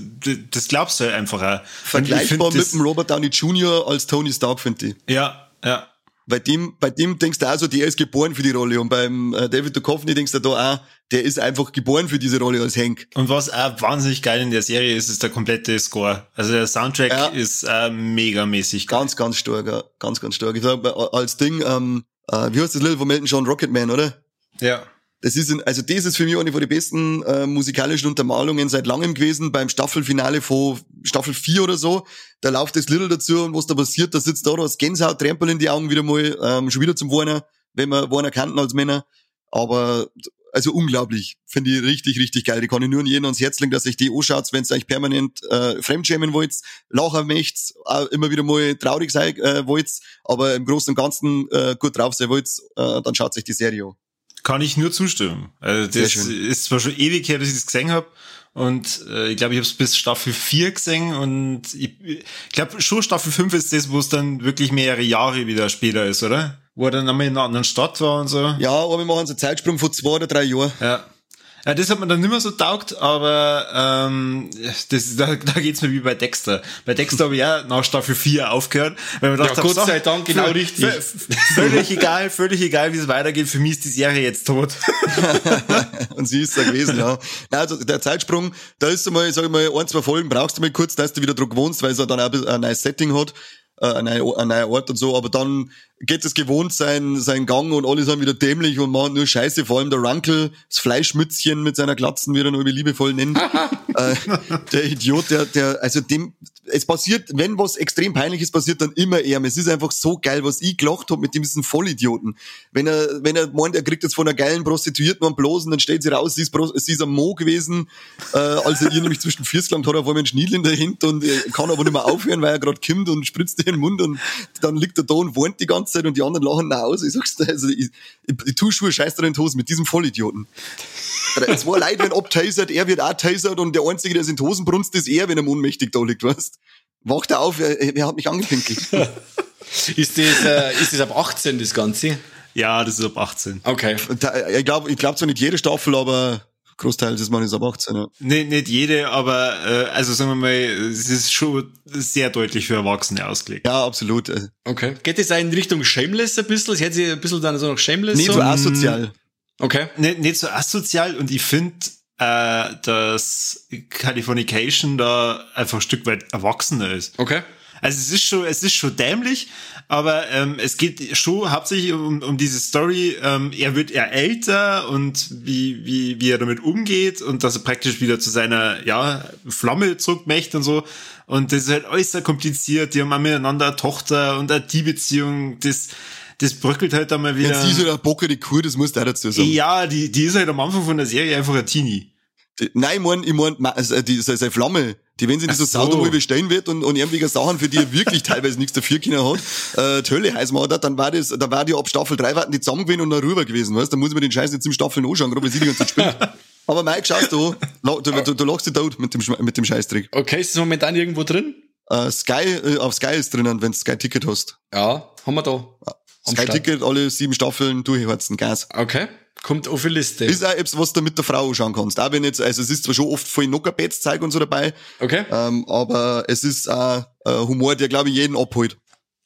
das glaubst du halt einfach auch. Vergleichbar mit dem Robert Downey Jr. als Tony Stark, finde ich. Ja, ja. Bei dem, bei dem denkst du auch so, der ist geboren für die Rolle. Und beim äh, David Duchovny denkst du da auch, der ist einfach geboren für diese Rolle als Hank. Und was auch wahnsinnig geil in der Serie ist, ist der komplette Score. Also der Soundtrack ja. ist äh, megamäßig geil. Ganz, ganz stark, ja. ganz, ganz stark. Ich sag, als Ding, ähm, äh, wie heißt das Lied von Melton John Rocketman, oder? Ja. Das ist, ein, also das ist für mich eine von den besten äh, musikalischen Untermalungen seit langem gewesen. Beim Staffelfinale von Staffel 4 oder so, da läuft das Little dazu und was da passiert, da sitzt da das Gänsehaut, Trempel in die Augen wieder mal, ähm, schon wieder zum Warner, wenn man Warner kannten als Männer. Aber also unglaublich. Finde ich richtig, richtig geil. Die kann ich nur an jeden ans Herz legen, dass ich die anschaut, wenn ihr euch permanent äh, fremdschämen wollt, lachen möchtet, auch immer wieder mal traurig sein äh, wollt, aber im Großen und Ganzen äh, gut drauf sein wollt, äh, dann schaut euch die Serie an. Kann ich nur zustimmen. Also das ist zwar schon ewig her, dass ich das gesehen habe. Und äh, ich glaube, ich habe es bis Staffel 4 gesehen und ich, ich glaube, schon Staffel 5 ist das, wo es dann wirklich mehrere Jahre wieder später ist, oder? Wo er dann einmal in einer anderen Stadt war und so. Ja, aber wir machen so einen Zeitsprung von zwei oder drei Jahren. Ja. Ja, das hat man dann nicht mehr so taugt, aber ähm, das, da, da geht's mir wie bei Dexter. Bei Dexter habe ich ja nach Staffel 4 aufgehört, weil man dachte, ja, Gott sei Dank, genau richtig. Völlig egal, völlig egal, wie es weitergeht. Für mich ist die Serie jetzt tot. Und sie ist da gewesen, ja. Also der Zeitsprung, da ist einmal, sag ich mal, ein, zwei Folgen brauchst du mal kurz, dass du wieder drauf wohnst, weil es dann auch ein neues Setting hat äh, ein, neuer, ein neuer Ort und so, aber dann geht es gewohnt sein, sein Gang und alle sind wieder dämlich und machen nur Scheiße, vor allem der Runkel, das Fleischmützchen mit seiner Glatzen, wie er nur liebevoll nennt. äh, der Idiot, der, der, also dem, es passiert, wenn was extrem peinliches passiert, dann immer er. Es ist einfach so geil, was ich gelacht hab mit dem diesen Vollidioten. Wenn er, wenn er meint, er kriegt jetzt von einer geilen Prostituierten einen Blosen, dann stellt sie raus, sie ist, sie ist ein Mo gewesen, äh, als er ihr nämlich zwischen Fürs gelangt hat, er vor allem einen Schniedel in der Hand und kann aber nicht mehr aufhören, weil er gerade kommt und spritzt ihr den Mund und dann liegt er da und weint die ganze Zeit und die anderen lachen nach Hause. Ich sag's dir, also ich, ich, ich tue Schuhe scheiß drin in die Hose mit diesem Vollidioten. Es war leid, wenn abtasert, er wird auch tasert und der Einzige, der in Hosen brunst, ist er, wenn er ohnmächtig da liegt, weißt Wacht er auf, wer, wer hat mich angepinkelt? ist, das, äh, ist das ab 18, das Ganze? Ja, das ist ab 18. Okay. Ich glaube ich glaub zwar nicht jede Staffel, aber Großteil des Mannes ab 18, ja. Nee, nicht jede, aber äh, also sagen wir mal, es ist schon sehr deutlich für Erwachsene ausgelegt. Ja, absolut. Okay. Geht es in Richtung Shameless ein bisschen? Es hätte sie ein bisschen dann so noch Shameless. Nicht so, so asozial. Okay. Nicht, nicht so asozial und ich finde, äh, dass Californication da einfach ein Stück weit erwachsener ist. Okay. Also es ist schon, es ist schon dämlich, aber ähm, es geht schon hauptsächlich um, um diese Story. Ähm, er wird eher älter und wie, wie, wie er damit umgeht und dass er praktisch wieder zu seiner ja, Flamme zurückmächt und so. Und das ist halt äußerst kompliziert. Die haben auch miteinander eine Tochter und eine die Beziehung, das das bröckelt halt einmal wieder. Jetzt ist halt eine Bocke die Kuh, das musst du auch dazu sagen. Ja, die, die ist halt am Anfang von der Serie einfach ein Teenie. Die, nein, ich mein, ich mein, also die, seine Flamme, die, wenn sie diese so. Sau bestehen wird und, und irgendwelche Sachen, für die er wirklich teilweise nichts dafür können hat, äh, die Hölle heiß macht, dann war das, da war die ab Staffel 3 warten die zusammen gewesen und dann rüber gewesen, weißt, da muss man den Scheiß jetzt im Staffeln anschauen, gerade weil sie die ganze Zeit spielt. Aber Mike, schaust du, du, du, du lachst dich tot mit dem, mit dem Scheißtrick. Okay, ist das momentan irgendwo drin? Uh, Sky, uh, auf Sky ist drinnen, wenn du Sky Ticket hast. Ja, haben wir da. Sky Ticket, alle sieben Staffeln durchheizen, Gas. Okay. Kommt auf die Liste. Ist auch etwas, was du mit der Frau schauen kannst. Auch wenn jetzt, also es ist zwar schon oft voll Knockerbettzeug und so dabei. Okay. Ähm, aber es ist auch äh, Humor, der glaube ich jeden abholt.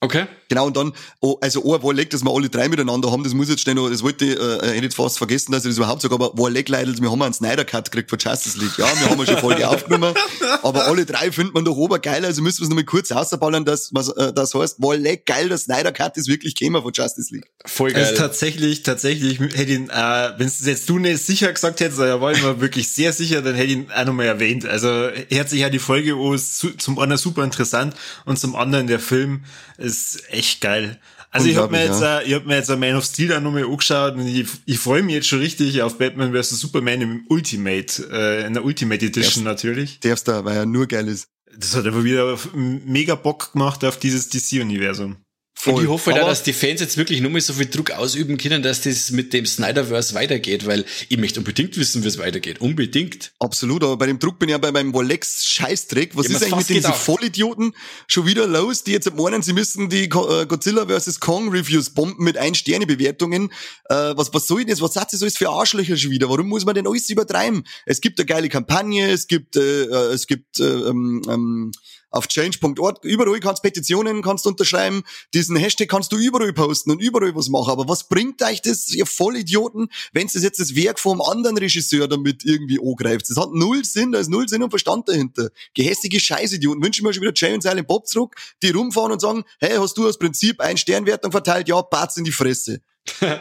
Okay. Genau, und dann, oh, also ein Warleg, dass wir alle drei miteinander haben, das muss jetzt schnell noch, das wollte ich, äh, hätte jetzt fast vergessen, dass ich das überhaupt sage, aber Warleg Leidels, wir haben einen Snyder Cut gekriegt von Justice League. Ja, wir haben ja schon Folge aufgenommen, aber alle drei findet man doch obergeil, also müssen wir es nochmal kurz ausballern, dass, was, äh, das heißt, Warleg geil, der Snyder Cut ist wirklich käme von Justice League. Voll geil. Also tatsächlich, tatsächlich hätte ihn, äh, wenn es jetzt du nicht sicher gesagt hättest, da war ich mir wirklich sehr sicher, dann hätte ich ihn auch nochmal erwähnt. Also, er hat sich ja die Folge oh, zum einen super interessant und zum anderen der Film ist echt geil. Also ich habe mir jetzt, ja. ich hab mir jetzt ein Man of Steel auch nochmal angeschaut und ich, ich freue mich jetzt schon richtig auf Batman vs. Superman im Ultimate, äh, in der Ultimate Edition darfst, natürlich. Darfst da, weil er nur geil ist. Das hat aber wieder mega Bock gemacht auf dieses DC-Universum. Voll. Und ich hoffe da, dass die Fans jetzt wirklich nur mal so viel Druck ausüben können, dass das mit dem Snyderverse weitergeht, weil ich möchte unbedingt wissen, wie es weitergeht. Unbedingt. Absolut, aber bei dem Druck bin ich ja bei meinem Rolex Scheißdreck. Was ja, ist eigentlich mit diesen Vollidioten schon wieder los, die jetzt meinen, sie müssen die äh, Godzilla vs. Kong Reviews bomben mit ein Sterne Bewertungen. Äh, was, was soll denn das? Was sagt das alles für Arschlöcher schon wieder? Warum muss man denn alles übertreiben? Es gibt eine geile Kampagne, es gibt, äh, äh es gibt, äh, ähm, ähm, auf change.org. Überall kannst Petitionen kannst unterschreiben. Diesen Hashtag kannst du überall posten und überall was machen. Aber was bringt euch das, ihr Vollidioten, wenn es jetzt das Werk vom anderen Regisseur damit irgendwie angreift? Das hat null Sinn, da ist null Sinn und Verstand dahinter. Gehässige Scheißidioten. Wünschen wir schon wieder Jay und Silent Bob zurück, die rumfahren und sagen, hey, hast du aus Prinzip ein Sternwertung verteilt? Ja, Batz in die Fresse. ja,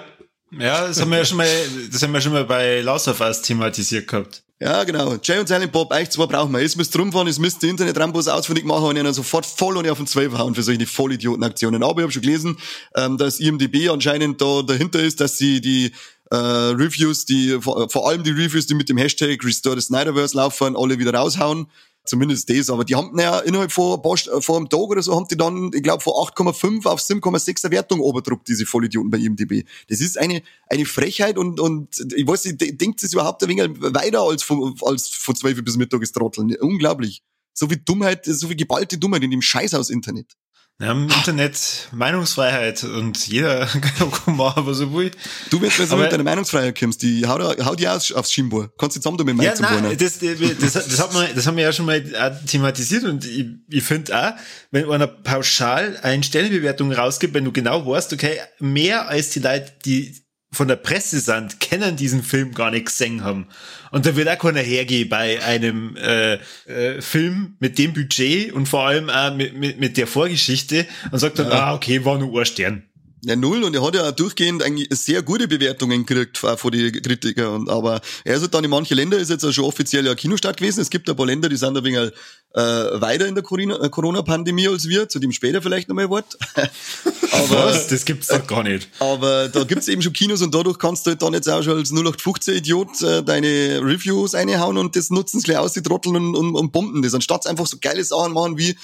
das haben wir ja schon mal, das haben wir schon mal bei Last of Us thematisiert gehabt. Ja, genau. Jay und Silent Bob, eigentlich zwei brauchen wir. Jetzt müsst rumfahren, jetzt müsst ihr Internet-Rambos ausfindig machen und ihnen sofort voll und auf den Zwölf hauen für solche Vollidioten-Aktionen. Aber ich habe schon gelesen, ähm, dass IMDB anscheinend da dahinter ist, dass sie die äh, Reviews, die vor, vor allem die Reviews, die mit dem Hashtag Restore the Snyderverse laufen, alle wieder raushauen Zumindest das. Aber die haben ja innerhalb von, vor einem Tag oder so, haben die dann, ich glaube, von 8,5 auf 7,6er Wertung oberdruckt, diese Vollidioten bei IMDb. Das ist eine, eine Frechheit und, und ich weiß nicht, denkt es überhaupt ein wenig weiter als von, als von 12 bis Mittag ist Trotteln. Unglaublich. So viel Dummheit, so viel geballte Dummheit in dem Scheißhaus-Internet. Wir haben im Internet Meinungsfreiheit und jeder kann machen, was er will. Du wirst, wenn du mit deiner Meinungsfreiheit kommst, die hau, hau die aus aufs Schienbohr. Kannst du zusammen damit mit ja, nein, das, das, das, hat man, das haben wir ja schon mal thematisiert und ich, ich finde auch, wenn einer pauschal eine Stellenbewertung rausgibt, wenn du genau weißt, okay, mehr als die Leute, die von der Presse sind, kennen diesen Film gar nicht gesehen haben. Und da wird auch keiner hergehen bei einem äh, äh, Film mit dem Budget und vor allem auch mit, mit, mit der Vorgeschichte und sagt dann, ja. ah, okay, war nur ein Stern. Ja, null. Und er hat ja auch durchgehend eigentlich sehr gute Bewertungen gekriegt von den Kritikern. Und, aber er ist halt dann in manche Länder, ist jetzt auch schon offiziell ja Kinostart gewesen. Es gibt ein paar Länder, die sind ein wenig äh, weiter in der äh, Corona-Pandemie als wir, zu dem später vielleicht nochmal ein Wort. aber, Was? Das gibt's doch gar nicht. Aber da gibt's eben schon Kinos und dadurch kannst du halt dann jetzt auch schon als 0815-Idiot äh, deine Reviews reinhauen und das nutzen sie gleich aus, die Trotteln und, und, und bomben das. Anstatt einfach so geile Sachen machen wie, äh,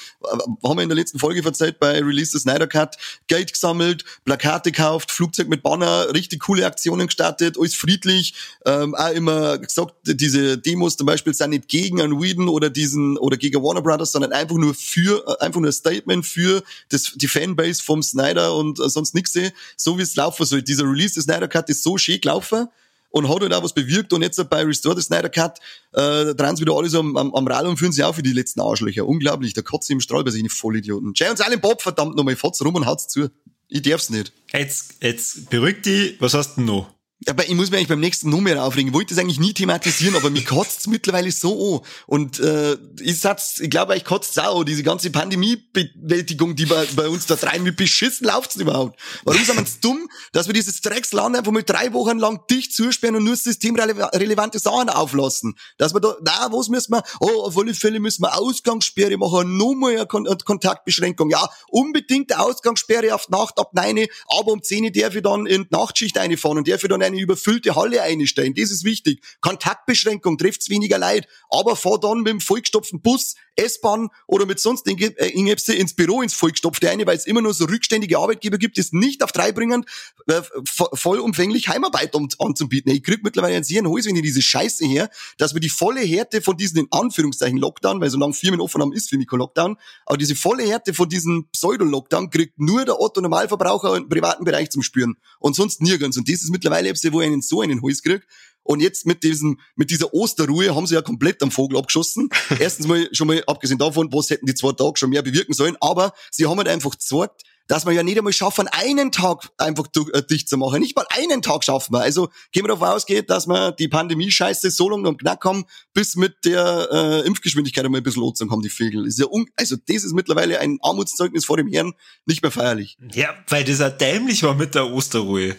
haben wir in der letzten Folge verzeiht, bei Release the Snyder Cut, Geld gesammelt, Plakate gekauft, Flugzeug mit Banner, richtig coole Aktionen gestartet, alles friedlich, ähm, auch immer gesagt, diese Demos zum Beispiel sind nicht gegen einen Whedon oder diesen, oder gegen Warner Brothers, sondern einfach nur für, äh, einfach nur ein Statement für das, die Fanbase vom Snyder und äh, sonst nichts sehe, so wie es laufen soll. Dieser Release des Snyder Cut ist so schön gelaufen und hat halt auch was bewirkt und jetzt bei Restore the Snyder Cut äh, drehen sie wieder alles am, am, am Rad und fühlen sich auch für die letzten Arschlöcher. Unglaublich, der Kotze im Strahl bei sich, Vollidioten. Jay und Silent Bob, verdammt nochmal, fahrt's rum und haut's zu. Ich darf's nicht. Jetzt, jetzt beruhig dich, was hast du noch? Aber ich muss mich eigentlich beim nächsten Nummer aufregen. Ich wollte das eigentlich nie thematisieren, aber mich kotzt mittlerweile so an. Und äh, ich sag's, ich glaube, ich kotzt auch diese ganze Pandemiebewältigung, die bei, bei uns da treiben. Wie beschissen läuft's überhaupt? Warum sind wir uns dumm, dass wir dieses Drecksland einfach mal drei Wochen lang dicht zusperren und nur systemrelevante Sachen auflassen? Dass wir da, na, was müssen wir? Oh, auf alle Fälle müssen wir Ausgangssperre machen, nur mal eine Kon Kontaktbeschränkung. Ja, unbedingt Ausgangssperre auf Nacht ab 9, aber um 10 darf ich dann in die Nachtschicht einfahren und darf ich dann eine überfüllte Halle einstellen. Das ist wichtig. Kontaktbeschränkung trifft's weniger Leid, aber fahr dann mit dem vollgestopften Bus, S-Bahn oder mit sonst irgendetwas ins Büro ins vollgestopfte eine, weil es immer nur so rückständige Arbeitgeber gibt, es nicht auf drei bringen, äh, vollumfänglich Heimarbeit anzubieten. Ich krieg mittlerweile einen sehr Hals, wenn ich diese Scheiße her, dass wir die volle Härte von diesen in Anführungszeichen Lockdown, weil solange Firmen offen haben, ist für mich kein Lockdown, aber diese volle Härte von diesem Pseudo-Lockdown kriegt nur der Otto Normalverbraucher im privaten Bereich zum Spüren und sonst nirgends. Und das ist mittlerweile wo ich einen so einen Hals krieg. Und jetzt mit diesem, mit dieser Osterruhe haben sie ja komplett am Vogel abgeschossen. Erstens mal, schon mal abgesehen davon, was hätten die zwei Tage schon mehr bewirken sollen, aber sie haben halt einfach gezeigt, dass wir ja nicht einmal schaffen, einen Tag einfach äh, dicht zu machen. Nicht mal einen Tag schaffen wir. Also gehen wir davon ausgehen, dass wir die Pandemie-Scheiße so lange am Knack haben, bis mit der äh, Impfgeschwindigkeit einmal ein bisschen Lotzung haben, die Vögel. Ist ja un also das ist mittlerweile ein Armutszeugnis vor dem Herrn, nicht mehr feierlich. Ja, weil das ja dämlich war mit der Osterruhe.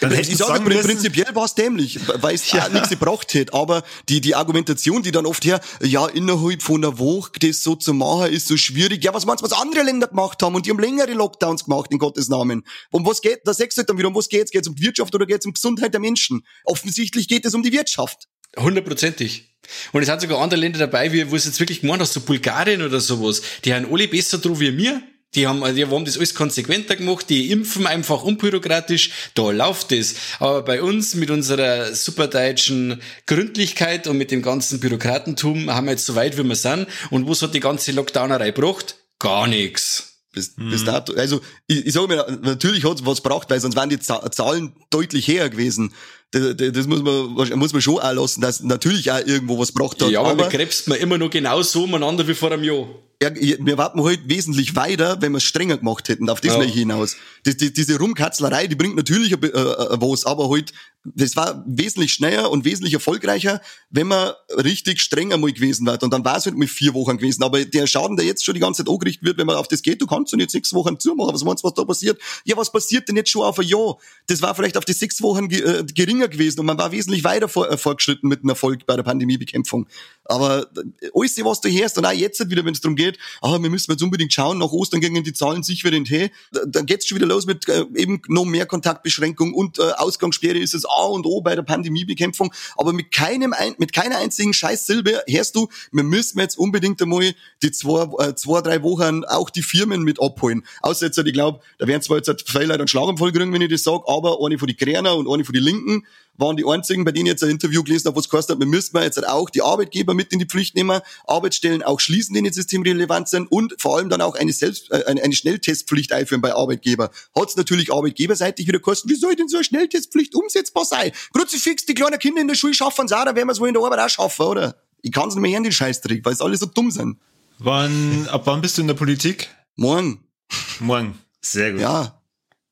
Dann hätte ich sage, prinzipiell war es dämlich, weil es ja nichts gebracht hätte. Aber die, die Argumentation, die dann oft her, ja, innerhalb von einer Woche das so zu machen, ist so schwierig. Ja, was meinst du, was andere Länder gemacht haben? Und die haben längere Lockdowns gemacht, in Gottes Namen. Um was geht, da sagst du halt dann wieder, um was geht's? Geht's um die Wirtschaft oder geht's um Gesundheit der Menschen? Offensichtlich geht es um die Wirtschaft. Hundertprozentig. Und es sind sogar andere Länder dabei, wie, wo es jetzt wirklich gemeint hast, so Bulgarien oder sowas. Die haben alle besser drauf wie mir. Die haben, die haben das alles konsequenter gemacht, die impfen einfach unbürokratisch, da läuft es. Aber bei uns mit unserer superdeutschen Gründlichkeit und mit dem ganzen Bürokratentum haben wir jetzt so weit, wie wir sind. Und was hat die ganze Lockdownerei gebracht? Gar nichts. Bis, mhm. bis dato. Also ich, ich sage mir, natürlich hat es was gebracht, weil sonst wären die Zahlen deutlich höher gewesen. Das, das, muss man muss man schon auch lassen, dass natürlich auch irgendwo was gebracht hat. Ja, aber, aber krebst man immer noch genauso umeinander wie vor einem Jahr ja, wir warten heute wesentlich weiter, wenn wir es strenger gemacht hätten. Auf das ja. ich hinaus. Die, die, diese Rumkatzlerei, die bringt natürlich äh, äh, was, aber heute, das war wesentlich schneller und wesentlich erfolgreicher, wenn man richtig strenger mal gewesen wäre. Und dann war es halt mit vier Wochen gewesen. Aber der Schaden, der jetzt schon die ganze Zeit angerichtet wird, wenn man auf das geht, du kannst und jetzt sechs Wochen zumachen. Was meinst du, was da passiert? Ja, was passiert denn jetzt schon auf ein Jahr? Das war vielleicht auf die sechs Wochen äh, geringer gewesen und man war wesentlich weiter vor, äh, fortgeschritten mit dem Erfolg bei der Pandemiebekämpfung. Aber äh, alles, was du hörst, und auch jetzt wieder, wenn es darum geht, ah, wir müssen jetzt unbedingt schauen, nach Ostern gingen die Zahlen sich wieder in den Tee, dann geht's schon wieder los mit eben noch mehr Kontaktbeschränkung und Ausgangssperre ist es A und O bei der Pandemiebekämpfung. Aber mit keinem, ein, mit keiner einzigen Scheißsilbe hörst du, wir müssen jetzt unbedingt einmal die zwei, äh, zwei drei Wochen auch die Firmen mit abholen. Außer jetzt, ich glaube, da werden zwar jetzt vielleicht einen Schlaganfall kriegen, wenn ich das sage, aber eine von die Kräner und eine von die Linken waren die einzigen, bei denen ich jetzt ein Interview gelesen habe, was geheißen hat, wir müssen jetzt auch die Arbeitgeber mit in die Pflicht nehmen, Arbeitsstellen auch schließen, die nicht systemrelevant sind und vor allem dann auch eine, Selbst, äh, eine, Schnelltestpflicht einführen bei Arbeitgeber. Hat es natürlich arbeitgeberseitig wieder gekostet, wie soll denn so eine Schnelltestpflicht umsetzbar sein? Kruzifix, die kleinen Kinder in der Schule schaffen es auch, da werden wir es wohl in der Arbeit auch schaffen, oder? Ich kann es nicht mehr hören, den Scheißtrick, weil es alle so dumm sind. Wann, ab wann bist du in der Politik? Morgen. Morgen. Sehr gut. Ja.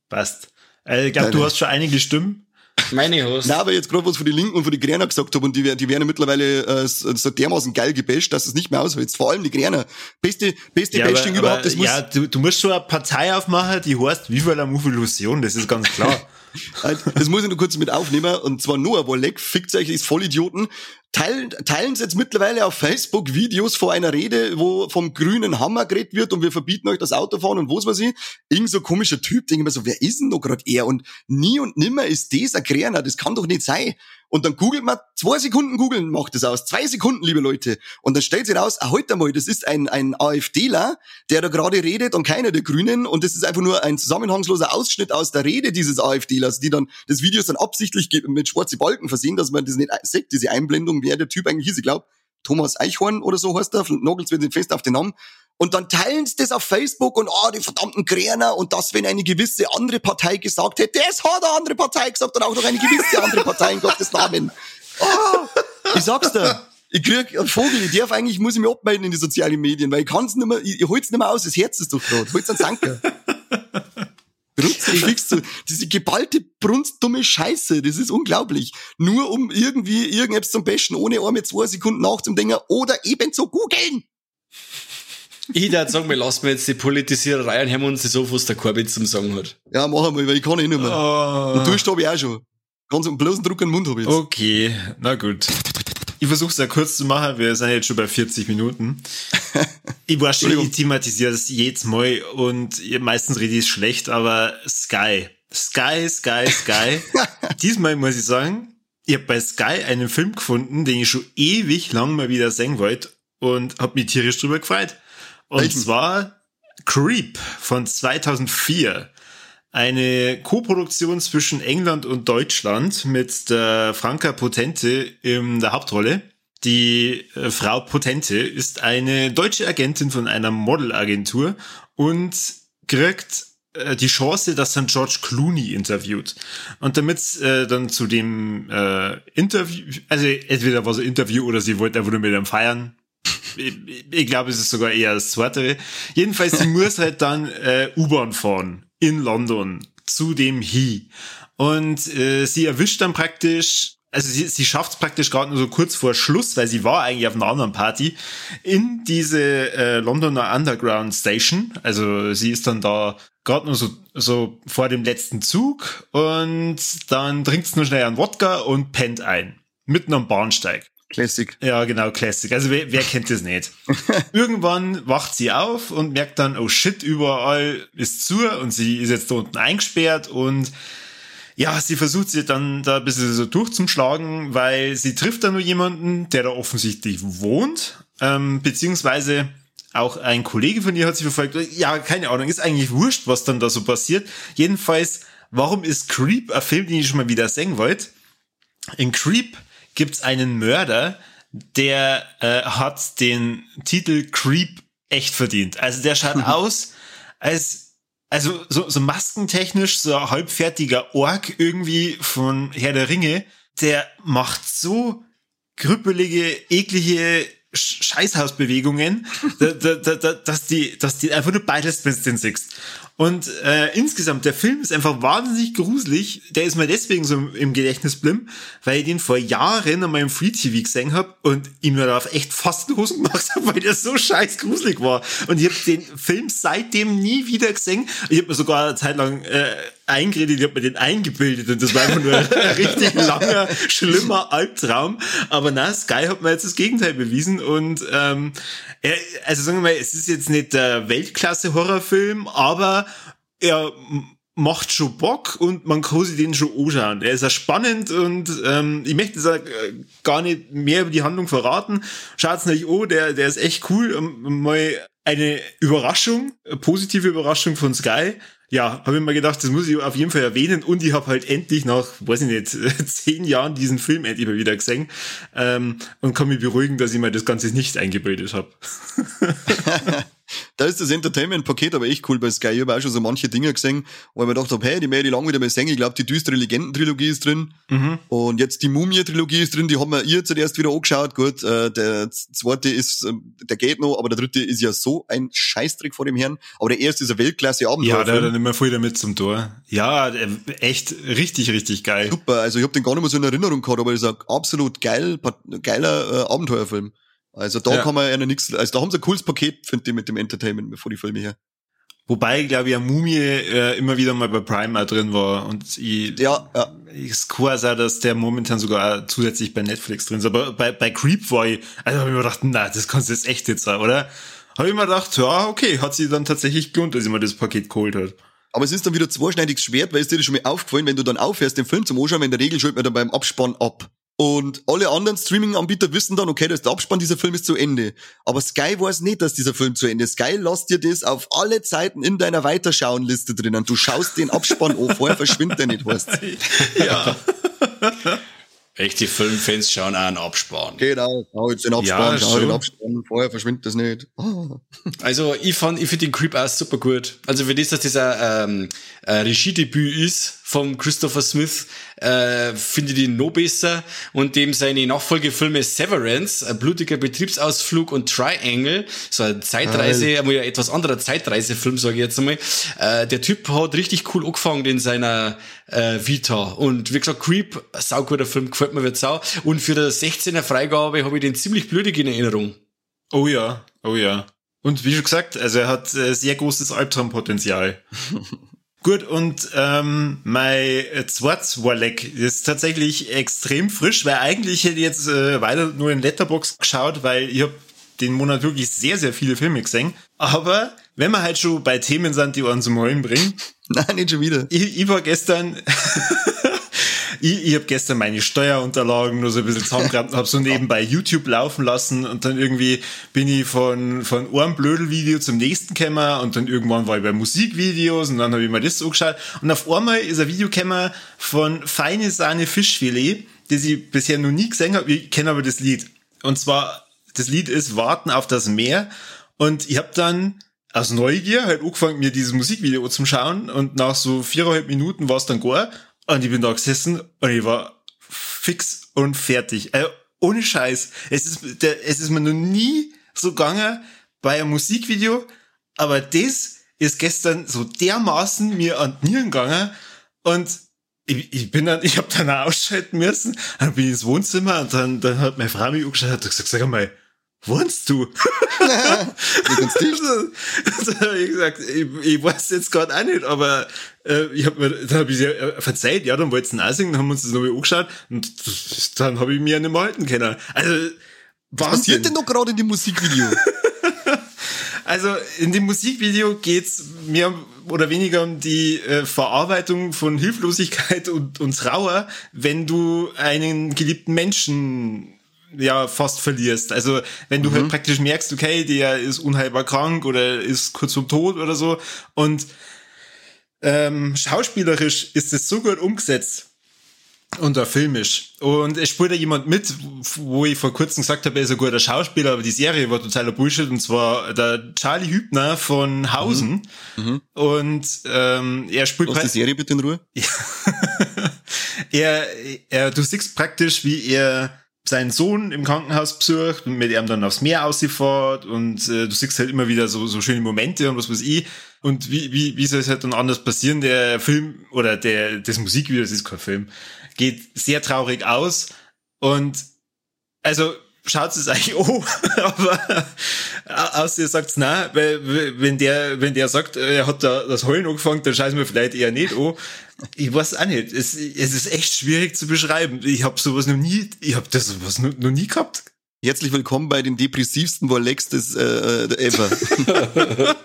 Passt. Äh, ich glaube, du hast schon einige Stimmen. Meine Host. Nein, aber jetzt gerade was von den Linken und von den Gräner gesagt habe und die, die werden ja mittlerweile äh, so dermaßen geil gebasht, dass es nicht mehr aushält. Vor allem die Gräner. Beste, beste ja, Bashing aber, überhaupt. Aber, das muss ja, du, du musst schon eine Partei aufmachen, die heißt Viva la Illusion, das ist ganz klar. das muss ich nur kurz mit aufnehmen. Und zwar nur, wo Leck fickt euch, ist Vollidioten. Teilen, teilen Sie jetzt mittlerweile auf Facebook Videos vor einer Rede, wo vom grünen Hammer geredet wird und wir verbieten euch das Autofahren und was weiß ich. Irgend so komischer Typ, denke ich mir so, wer ist denn da gerade er? Und nie und nimmer ist das ein Kräner, das kann doch nicht sein. Und dann googelt man, zwei Sekunden googeln macht das aus. Zwei Sekunden, liebe Leute. Und dann stellt sich raus, ah, heute halt einmal, das ist ein, ein AfDler, der da gerade redet und keiner der Grünen. Und das ist einfach nur ein zusammenhangsloser Ausschnitt aus der Rede dieses AfDlers, die dann, das Video ist dann absichtlich mit schwarzen Balken versehen, dass man das nicht sieht, diese Einblendung, wer der Typ eigentlich ist. Ich glaube, Thomas Eichhorn oder so heißt er, nagelt wird nicht fest auf den Namen. Und dann teilen sie das auf Facebook und ah, oh, die verdammten Kräner und das, wenn eine gewisse andere Partei gesagt hätte, das hat eine andere Partei gesagt und auch noch eine gewisse andere Partei in Gottes Namen. Oh, ich sag's dir. Ich krieg einen Vogel, ich darf eigentlich, muss ich mich abmelden in die sozialen Medien, weil ich kann's nicht mehr, ich, ich hol's nicht mehr aus, das Herz ist doch gerade. Hol's einen Sanker. Brunst, du, diese geballte, brunstdumme Scheiße, das ist unglaublich. Nur um irgendwie irgendetwas zum Besten, ohne einmal zwei Sekunden nachzudenken oder eben zu googeln. Ich würde sagen, wir lassen jetzt die Politisiererei und hören uns das auf, was der Corbett zum Sagen hat. Ja, machen wir, weil ich kann eh nicht mehr. Oh. Und Durst habe ich auch schon. Ganz einen bloßen Druck an den Mund habe ich jetzt. Okay, na gut. Ich versuche es ja kurz zu machen, wir sind jetzt schon bei 40 Minuten. ich war schon, ich thematisiere das jedes Mal und meistens rede ich schlecht, aber Sky. Sky, Sky, Sky. Diesmal muss ich sagen, ich habe bei Sky einen Film gefunden, den ich schon ewig lang mal wieder sehen wollte und habe mich tierisch drüber gefreut. Und Welchen? zwar Creep von 2004. Eine Co-Produktion zwischen England und Deutschland mit der Franka Potente in der Hauptrolle. Die äh, Frau Potente ist eine deutsche Agentin von einer Modelagentur und kriegt äh, die Chance, dass dann George Clooney interviewt. Und damit äh, dann zu dem äh, Interview, also entweder war es ein Interview oder sie wollte einfach nur mit ihm feiern, ich, ich glaube, es ist sogar eher das zweite. Jedenfalls, sie muss halt dann äh, U-Bahn fahren in London zu dem He. Und äh, sie erwischt dann praktisch also sie, sie schafft es praktisch gerade nur so kurz vor Schluss, weil sie war eigentlich auf einer anderen Party, in diese äh, Londoner Underground Station. Also sie ist dann da gerade nur so, so vor dem letzten Zug und dann trinkt sie nur schnell einen Wodka und pennt ein. Mitten am Bahnsteig. Classic. Ja, genau, Classic. Also wer, wer kennt das nicht? Irgendwann wacht sie auf und merkt dann, oh shit, überall ist zu und sie ist jetzt da unten eingesperrt und ja, sie versucht sie dann da ein bisschen so durchzuschlagen, weil sie trifft da nur jemanden, der da offensichtlich wohnt, ähm, beziehungsweise auch ein Kollege von ihr hat sie verfolgt. Ja, keine Ahnung, ist eigentlich wurscht, was dann da so passiert. Jedenfalls, warum ist Creep ein Film, den ich schon mal wieder sehen wollte? In Creep gibt's einen Mörder, der äh, hat den Titel Creep echt verdient. Also der schaut aus, als also so, so maskentechnisch so ein halbfertiger Ork irgendwie von Herr der Ringe, der macht so krüppelige, eklige Scheißhausbewegungen, da, da, da, dass die, dass die einfach nur beides, wenn du den siehst. Und äh, insgesamt, der Film ist einfach wahnsinnig gruselig. Der ist mir deswegen so im Gedächtnis blim, weil ich den vor Jahren an meinem Free TV gesehen habe und ihm mir darauf echt fast den Hosen gemacht habe, weil der so scheiß gruselig war. Und ich habe den Film seitdem nie wieder gesehen. Ich habe mir sogar eine Zeit lang äh, eingeredet, ich habe mir den eingebildet und das war einfach nur ein richtig langer, schlimmer Albtraum. Aber na, Sky hat mir jetzt das Gegenteil bewiesen und ähm, also sagen wir mal, es ist jetzt nicht der Weltklasse-Horrorfilm, aber er macht schon Bock und man kann sich den schon anschauen. Er ist ja spannend und ähm, ich möchte jetzt gar nicht mehr über die Handlung verraten. Schaut's nicht an, der, der ist echt cool. Ähm, mal eine Überraschung, eine positive Überraschung von Sky ja, habe ich mir gedacht, das muss ich auf jeden Fall erwähnen und ich habe halt endlich nach, weiß ich nicht, zehn Jahren diesen Film endlich mal wieder gesehen ähm, und kann mich beruhigen, dass ich mir das Ganze nicht eingebildet habe. da ist das Entertainment-Paket aber echt cool bei Sky. Ich habe auch schon so manche Dinge gesehen, wo ich mir gedacht habe, hey, die werde ich lang wieder mal sehen. Ich glaube, die düstere Legenden-Trilogie ist drin. Mhm. Und jetzt die Mumie-Trilogie ist drin, die haben wir ihr zuerst wieder angeschaut. Gut, äh, der zweite ist, äh, der geht noch, aber der dritte ist ja so ein Scheißtrick vor dem Herrn. Aber der erste ist ein Weltklasse-Abenteuer. Ja, der hat dann immer viel damit zum Tor. Ja, echt richtig, richtig geil. Super, also ich habe den gar nicht mehr so in Erinnerung gehabt, aber das ist ein absolut geil, geiler äh, Abenteuerfilm. Also da ja. kann man ja nichts, also da haben sie ein cooles Paket, finde ich, mit dem Entertainment vor die Filme her. Wobei, glaube ich, eine Mumie äh, immer wieder mal bei Prime auch drin war. Und ich, ja, ja. ich kann auch dass der momentan sogar zusätzlich bei Netflix drin ist. Aber bei, bei Creep war ich, also habe ich mir gedacht, na, das kannst du jetzt echt jetzt sein, oder? Habe ich mir gedacht, ja, okay, hat sich dann tatsächlich gelohnt, dass ich mir das Paket geholt hat. Aber es ist dann wieder zweischneidiges Schwert, weil es dir schon mal aufgefallen, wenn du dann aufhörst, den Film zum Anschauen, in der Regel schaltet man dann beim Abspann ab. Und alle anderen Streaming-Anbieter wissen dann, okay, das ist der Abspann, dieser Film ist zu Ende. Aber Sky weiß nicht, dass dieser Film zu Ende ist. Sky lässt dir das auf alle Zeiten in deiner Weiterschauen-Liste drinnen. Du schaust den Abspann an, vorher verschwindet der nicht, weißt Ja. Echte Filmfans schauen auch einen Abspann. Genau, schau jetzt den Abspann, ja, schau den Abspann, vorher verschwindet das nicht. Oh. Also ich fand, ich finde den Creep auch super gut. Also für das, dass das ein ähm, Regiedebüt ist vom Christopher Smith, äh, finde ich den noch besser. Und dem seine Nachfolgefilme Severance, ein blutiger Betriebsausflug und Triangle, so eine Zeitreise, einmal ein etwas anderer Zeitreisefilm, sage ich jetzt einmal. Äh, der Typ hat richtig cool angefangen in seiner äh, Vita. Und wie gesagt, Creep, sauguter Film, gefällt mir wird sau. Und für der 16er Freigabe habe ich den ziemlich blödig in Erinnerung. Oh ja, oh ja. Und wie schon gesagt, also er hat äh, sehr großes Albtraumpotenzial. Gut, und ähm, mein zweites Warleck ist tatsächlich extrem frisch, weil eigentlich hätte ich jetzt äh, weiter nur in Letterbox geschaut, weil ich habe den Monat wirklich sehr, sehr viele Filme gesehen. Aber wenn wir halt schon bei Themen sind, die uns zum Heulen bringen. Nein, nicht schon wieder. Ich, ich war gestern ich, ich habe gestern meine Steuerunterlagen nur so ein bisschen zusammengerammt und habe so nebenbei YouTube laufen lassen und dann irgendwie bin ich von, von einem Blödel-Video zum nächsten gekommen und dann irgendwann war ich bei Musikvideos und dann habe ich mir das so geschaut und auf einmal ist ein Video gekommen von Feine Sahne Fischfilet, das ich bisher noch nie gesehen habe, ich kenne aber das Lied. Und zwar, das Lied ist Warten auf das Meer und ich habe dann aus Neugier halt angefangen, mir dieses Musikvideo zu schauen und nach so viereinhalb Minuten war es dann gar und ich bin da gesessen und ich war fix und fertig. Also ohne Scheiß. Es ist, der, es ist mir noch nie so gegangen bei einem Musikvideo, aber das ist gestern so dermaßen mir an die Nieren gegangen und ich, ich bin dann, ich habe dann auch ausschalten müssen, dann bin ich ins Wohnzimmer und dann, dann hat meine Frau mich angeschaut und gesagt, sag mal, wohnst du? Ich gesagt, ich, ich weiß jetzt gerade auch nicht, aber äh, ich hab mir, dann habe ich sie äh, verzeiht, ja, dann wollt's ihn singen, dann haben wir uns das nochmal angeschaut und dann habe ich mich ja nicht mehr halten können. Also, Was passiert denn noch gerade in dem Musikvideo? Also in dem Musikvideo geht's mehr oder weniger um die äh, Verarbeitung von Hilflosigkeit und, und Trauer, wenn du einen geliebten Menschen ja fast verlierst. Also wenn du halt praktisch merkst, okay, der ist unheilbar krank oder ist kurz vom Tod oder so und ähm, schauspielerisch ist es so gut umgesetzt und auch filmisch. Und es spielt da jemand mit, wo ich vor kurzem gesagt habe, er ist ein guter Schauspieler, aber die Serie war totaler Bullshit. Und zwar der Charlie Hübner von Hausen. Und ähm, er spielt Lass die halt- Serie bitte in Ruhe. er, er, du siehst praktisch, wie er seinen Sohn im Krankenhaus besucht und mit ihm dann aufs Meer ausfährt und äh, du siehst halt immer wieder so, so schöne Momente und was weiß ich. Und wie, wie, wie soll es halt dann anders passieren? Der Film oder der, das Musikvideo, das ist kein Film, geht sehr traurig aus und also schaut es eigentlich an, aber aus dir sagt's nein, weil wenn der, wenn der sagt, er hat da das Heulen angefangen, dann scheiß mir vielleicht eher nicht an. Ich weiß auch nicht. Es, es ist echt schwierig zu beschreiben. Ich habe sowas noch nie, ich habe das sowas noch, noch nie gehabt. Herzlich willkommen bei den depressivsten Warlex des äh, äh, ever.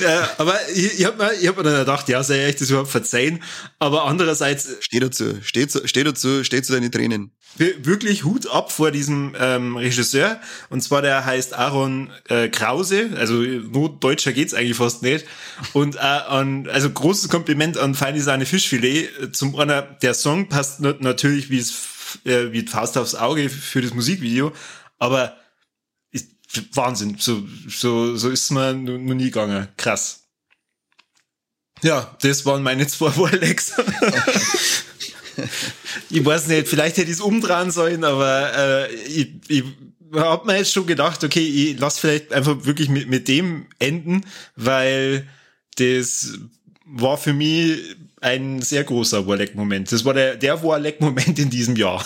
Ja, aber ich, ich habe mir, ich hab mir dann gedacht, ja, sei ich das überhaupt verzeihen. Aber andererseits steh dazu, steh, zu, steh dazu, steh zu deinen Tränen. Wir- wirklich Hut ab vor diesem ähm, Regisseur. Und zwar der heißt Aaron äh, Krause. Also nur deutscher geht's eigentlich fast nicht. Und äh, an, also großes Kompliment an Feine Sahne Fischfilet. Zum einer, der Song passt nat- natürlich wie es äh, wie Faust aufs Auge für das Musikvideo. Aber ist Wahnsinn. So, so, so ist mir noch nie gegangen. Krass. Ja, das waren meine zwei Warlegs. ich weiß nicht, vielleicht hätte ich es umdrehen sollen, aber äh, ich, ich hab mir jetzt schon gedacht, okay, ich lass vielleicht einfach wirklich mit, mit dem enden, weil das war für mich ein sehr großer Warleck-Moment. Das war der, der Warleck-Moment in diesem Jahr.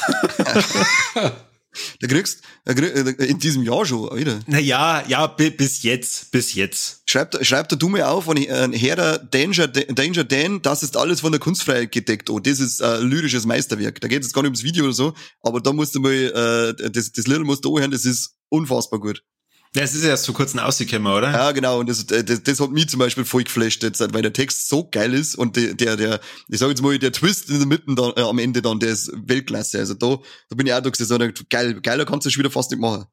Da kriegst da äh, in diesem Jahr schon wieder. naja, ja, bi- bis jetzt, bis jetzt. Schreibt, schreibt der Dumme auf, wenn ich, äh, Herr Danger, Danger Dan, das ist alles von der Kunstfreiheit gedeckt. Oh, das ist äh, lyrisches Meisterwerk. Da geht es gar nicht ums Video oder so, aber da musst du mal, äh, das, das Little musst du anhören, das ist unfassbar gut. Ja, es ist erst vor kurzem rausgekommen, oder? Ja, genau, und das, das, das hat mich zum Beispiel voll geflasht jetzt, weil der Text so geil ist und der, der, der ich sag jetzt mal, der Twist in der Mitte dann, äh, am Ende dann, der ist Weltklasse. Also da, da bin ich auch da gesessen geil, geiler kannst du es wieder fast nicht machen.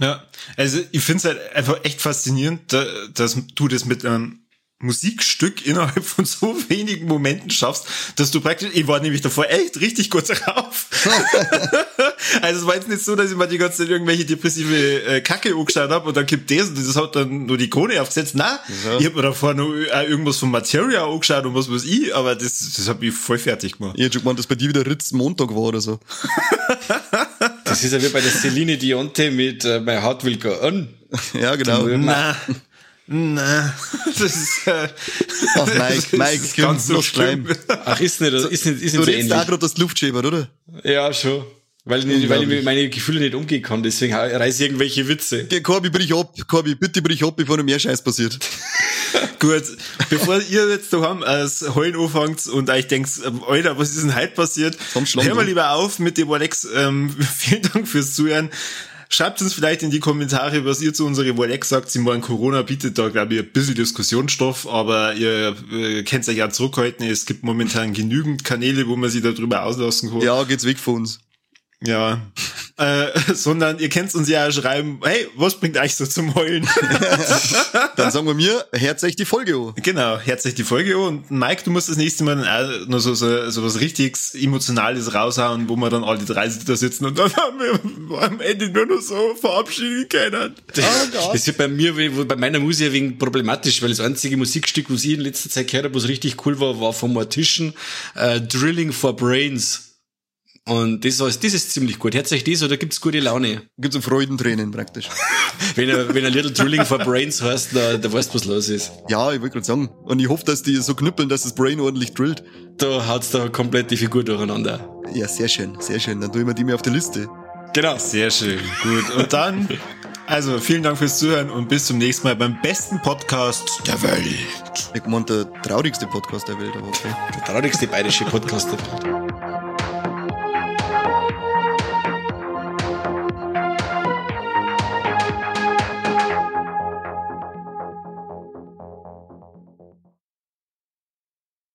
Ja, also ich finde es halt einfach echt faszinierend, da, dass du das mit einem Musikstück innerhalb von so wenigen Momenten schaffst, dass du praktisch, ich war nämlich davor echt richtig kurz drauf. also es war jetzt nicht so, dass ich mal die ganze Zeit irgendwelche depressive äh, Kacke angeschaut habe und dann kippt das und das hat dann nur die Krone aufgesetzt. Na, Ja. ich habe mir davor noch äh, irgendwas von Materia angeschaut und was weiß ich, aber das, das hat mich voll fertig gemacht. Ich hätte schon gemeint, dass bei dir wieder Ritz Montag war oder so. Das ist ja wie bei der Celine Dionte mit äh, My Heart Will Go On. Ja, genau. Na, na, das ist, äh, Ach, Mike, das Mike, ist ganz so noch schlimm. Ach, ist nicht, ist nicht, ist Du nicht so redest auch ähnlich. gerade, dass du Luft schäbert, oder? Ja, schon. Weil, ich- weil ich mit meine Gefühle nicht umgehen kann, deswegen reiße ich irgendwelche Witze. Geh, Corby, brich ab. Corby, bitte brich ab, bevor noch mehr Scheiß passiert. Gut, bevor ihr jetzt daheim als Heulen anfangt und euch denkt, ähm, Alter, was ist denn heute passiert? Komm, schlang Hör mal du. lieber auf mit dem Rolex. Ähm, vielen Dank fürs Zuhören. Schreibt uns vielleicht in die Kommentare, was ihr zu unserer Rolex sagt. Sie meinen, Corona bietet da, glaube ich, ein bisschen Diskussionsstoff, aber ihr äh, könnt euch ja zurückhalten. Es gibt momentan genügend Kanäle, wo man sich darüber auslassen kann. Ja, geht's weg von uns. Ja. Äh, sondern ihr könnt uns ja schreiben, hey, was bringt euch so zum Heulen? Dann sagen wir mir, herz euch die Folge an. Genau, herzlich die Folge an. und Mike, du musst das nächste Mal dann auch noch so, so, so was richtig Emotionales raushauen, wo wir dann alle drei da sitzen und dann haben wir am Ende nur noch so verabschieden können. Das wird bei mir, wie- bei meiner Musik ein wenig problematisch, weil das einzige Musikstück, was ich in letzter Zeit gehört habe, was richtig cool war, war von Mortician, äh, Drilling for Brains. Und das, ist- das ist ziemlich gut. Hört euch das oder gibt's gute Laune? Gibt's so Freudentränen praktisch. Wenn er, wenn er Little Drilling for Brains heißt, da, da weißt du, was los ist. Ja, ich wollte gerade sagen. Und ich hoffe, dass die so knüppeln, dass das Brain ordentlich drillt. Da haut's da komplett die Figur durcheinander. Ja, sehr schön, sehr schön. Dann tue ich mir die mir auf die Liste. Genau. Sehr schön. Gut. Und dann, also vielen Dank fürs Zuhören und bis zum nächsten Mal beim besten Podcast der Welt. Ich meinte, der traurigste Podcast der Welt, aber okay. Der traurigste bayerische Podcast.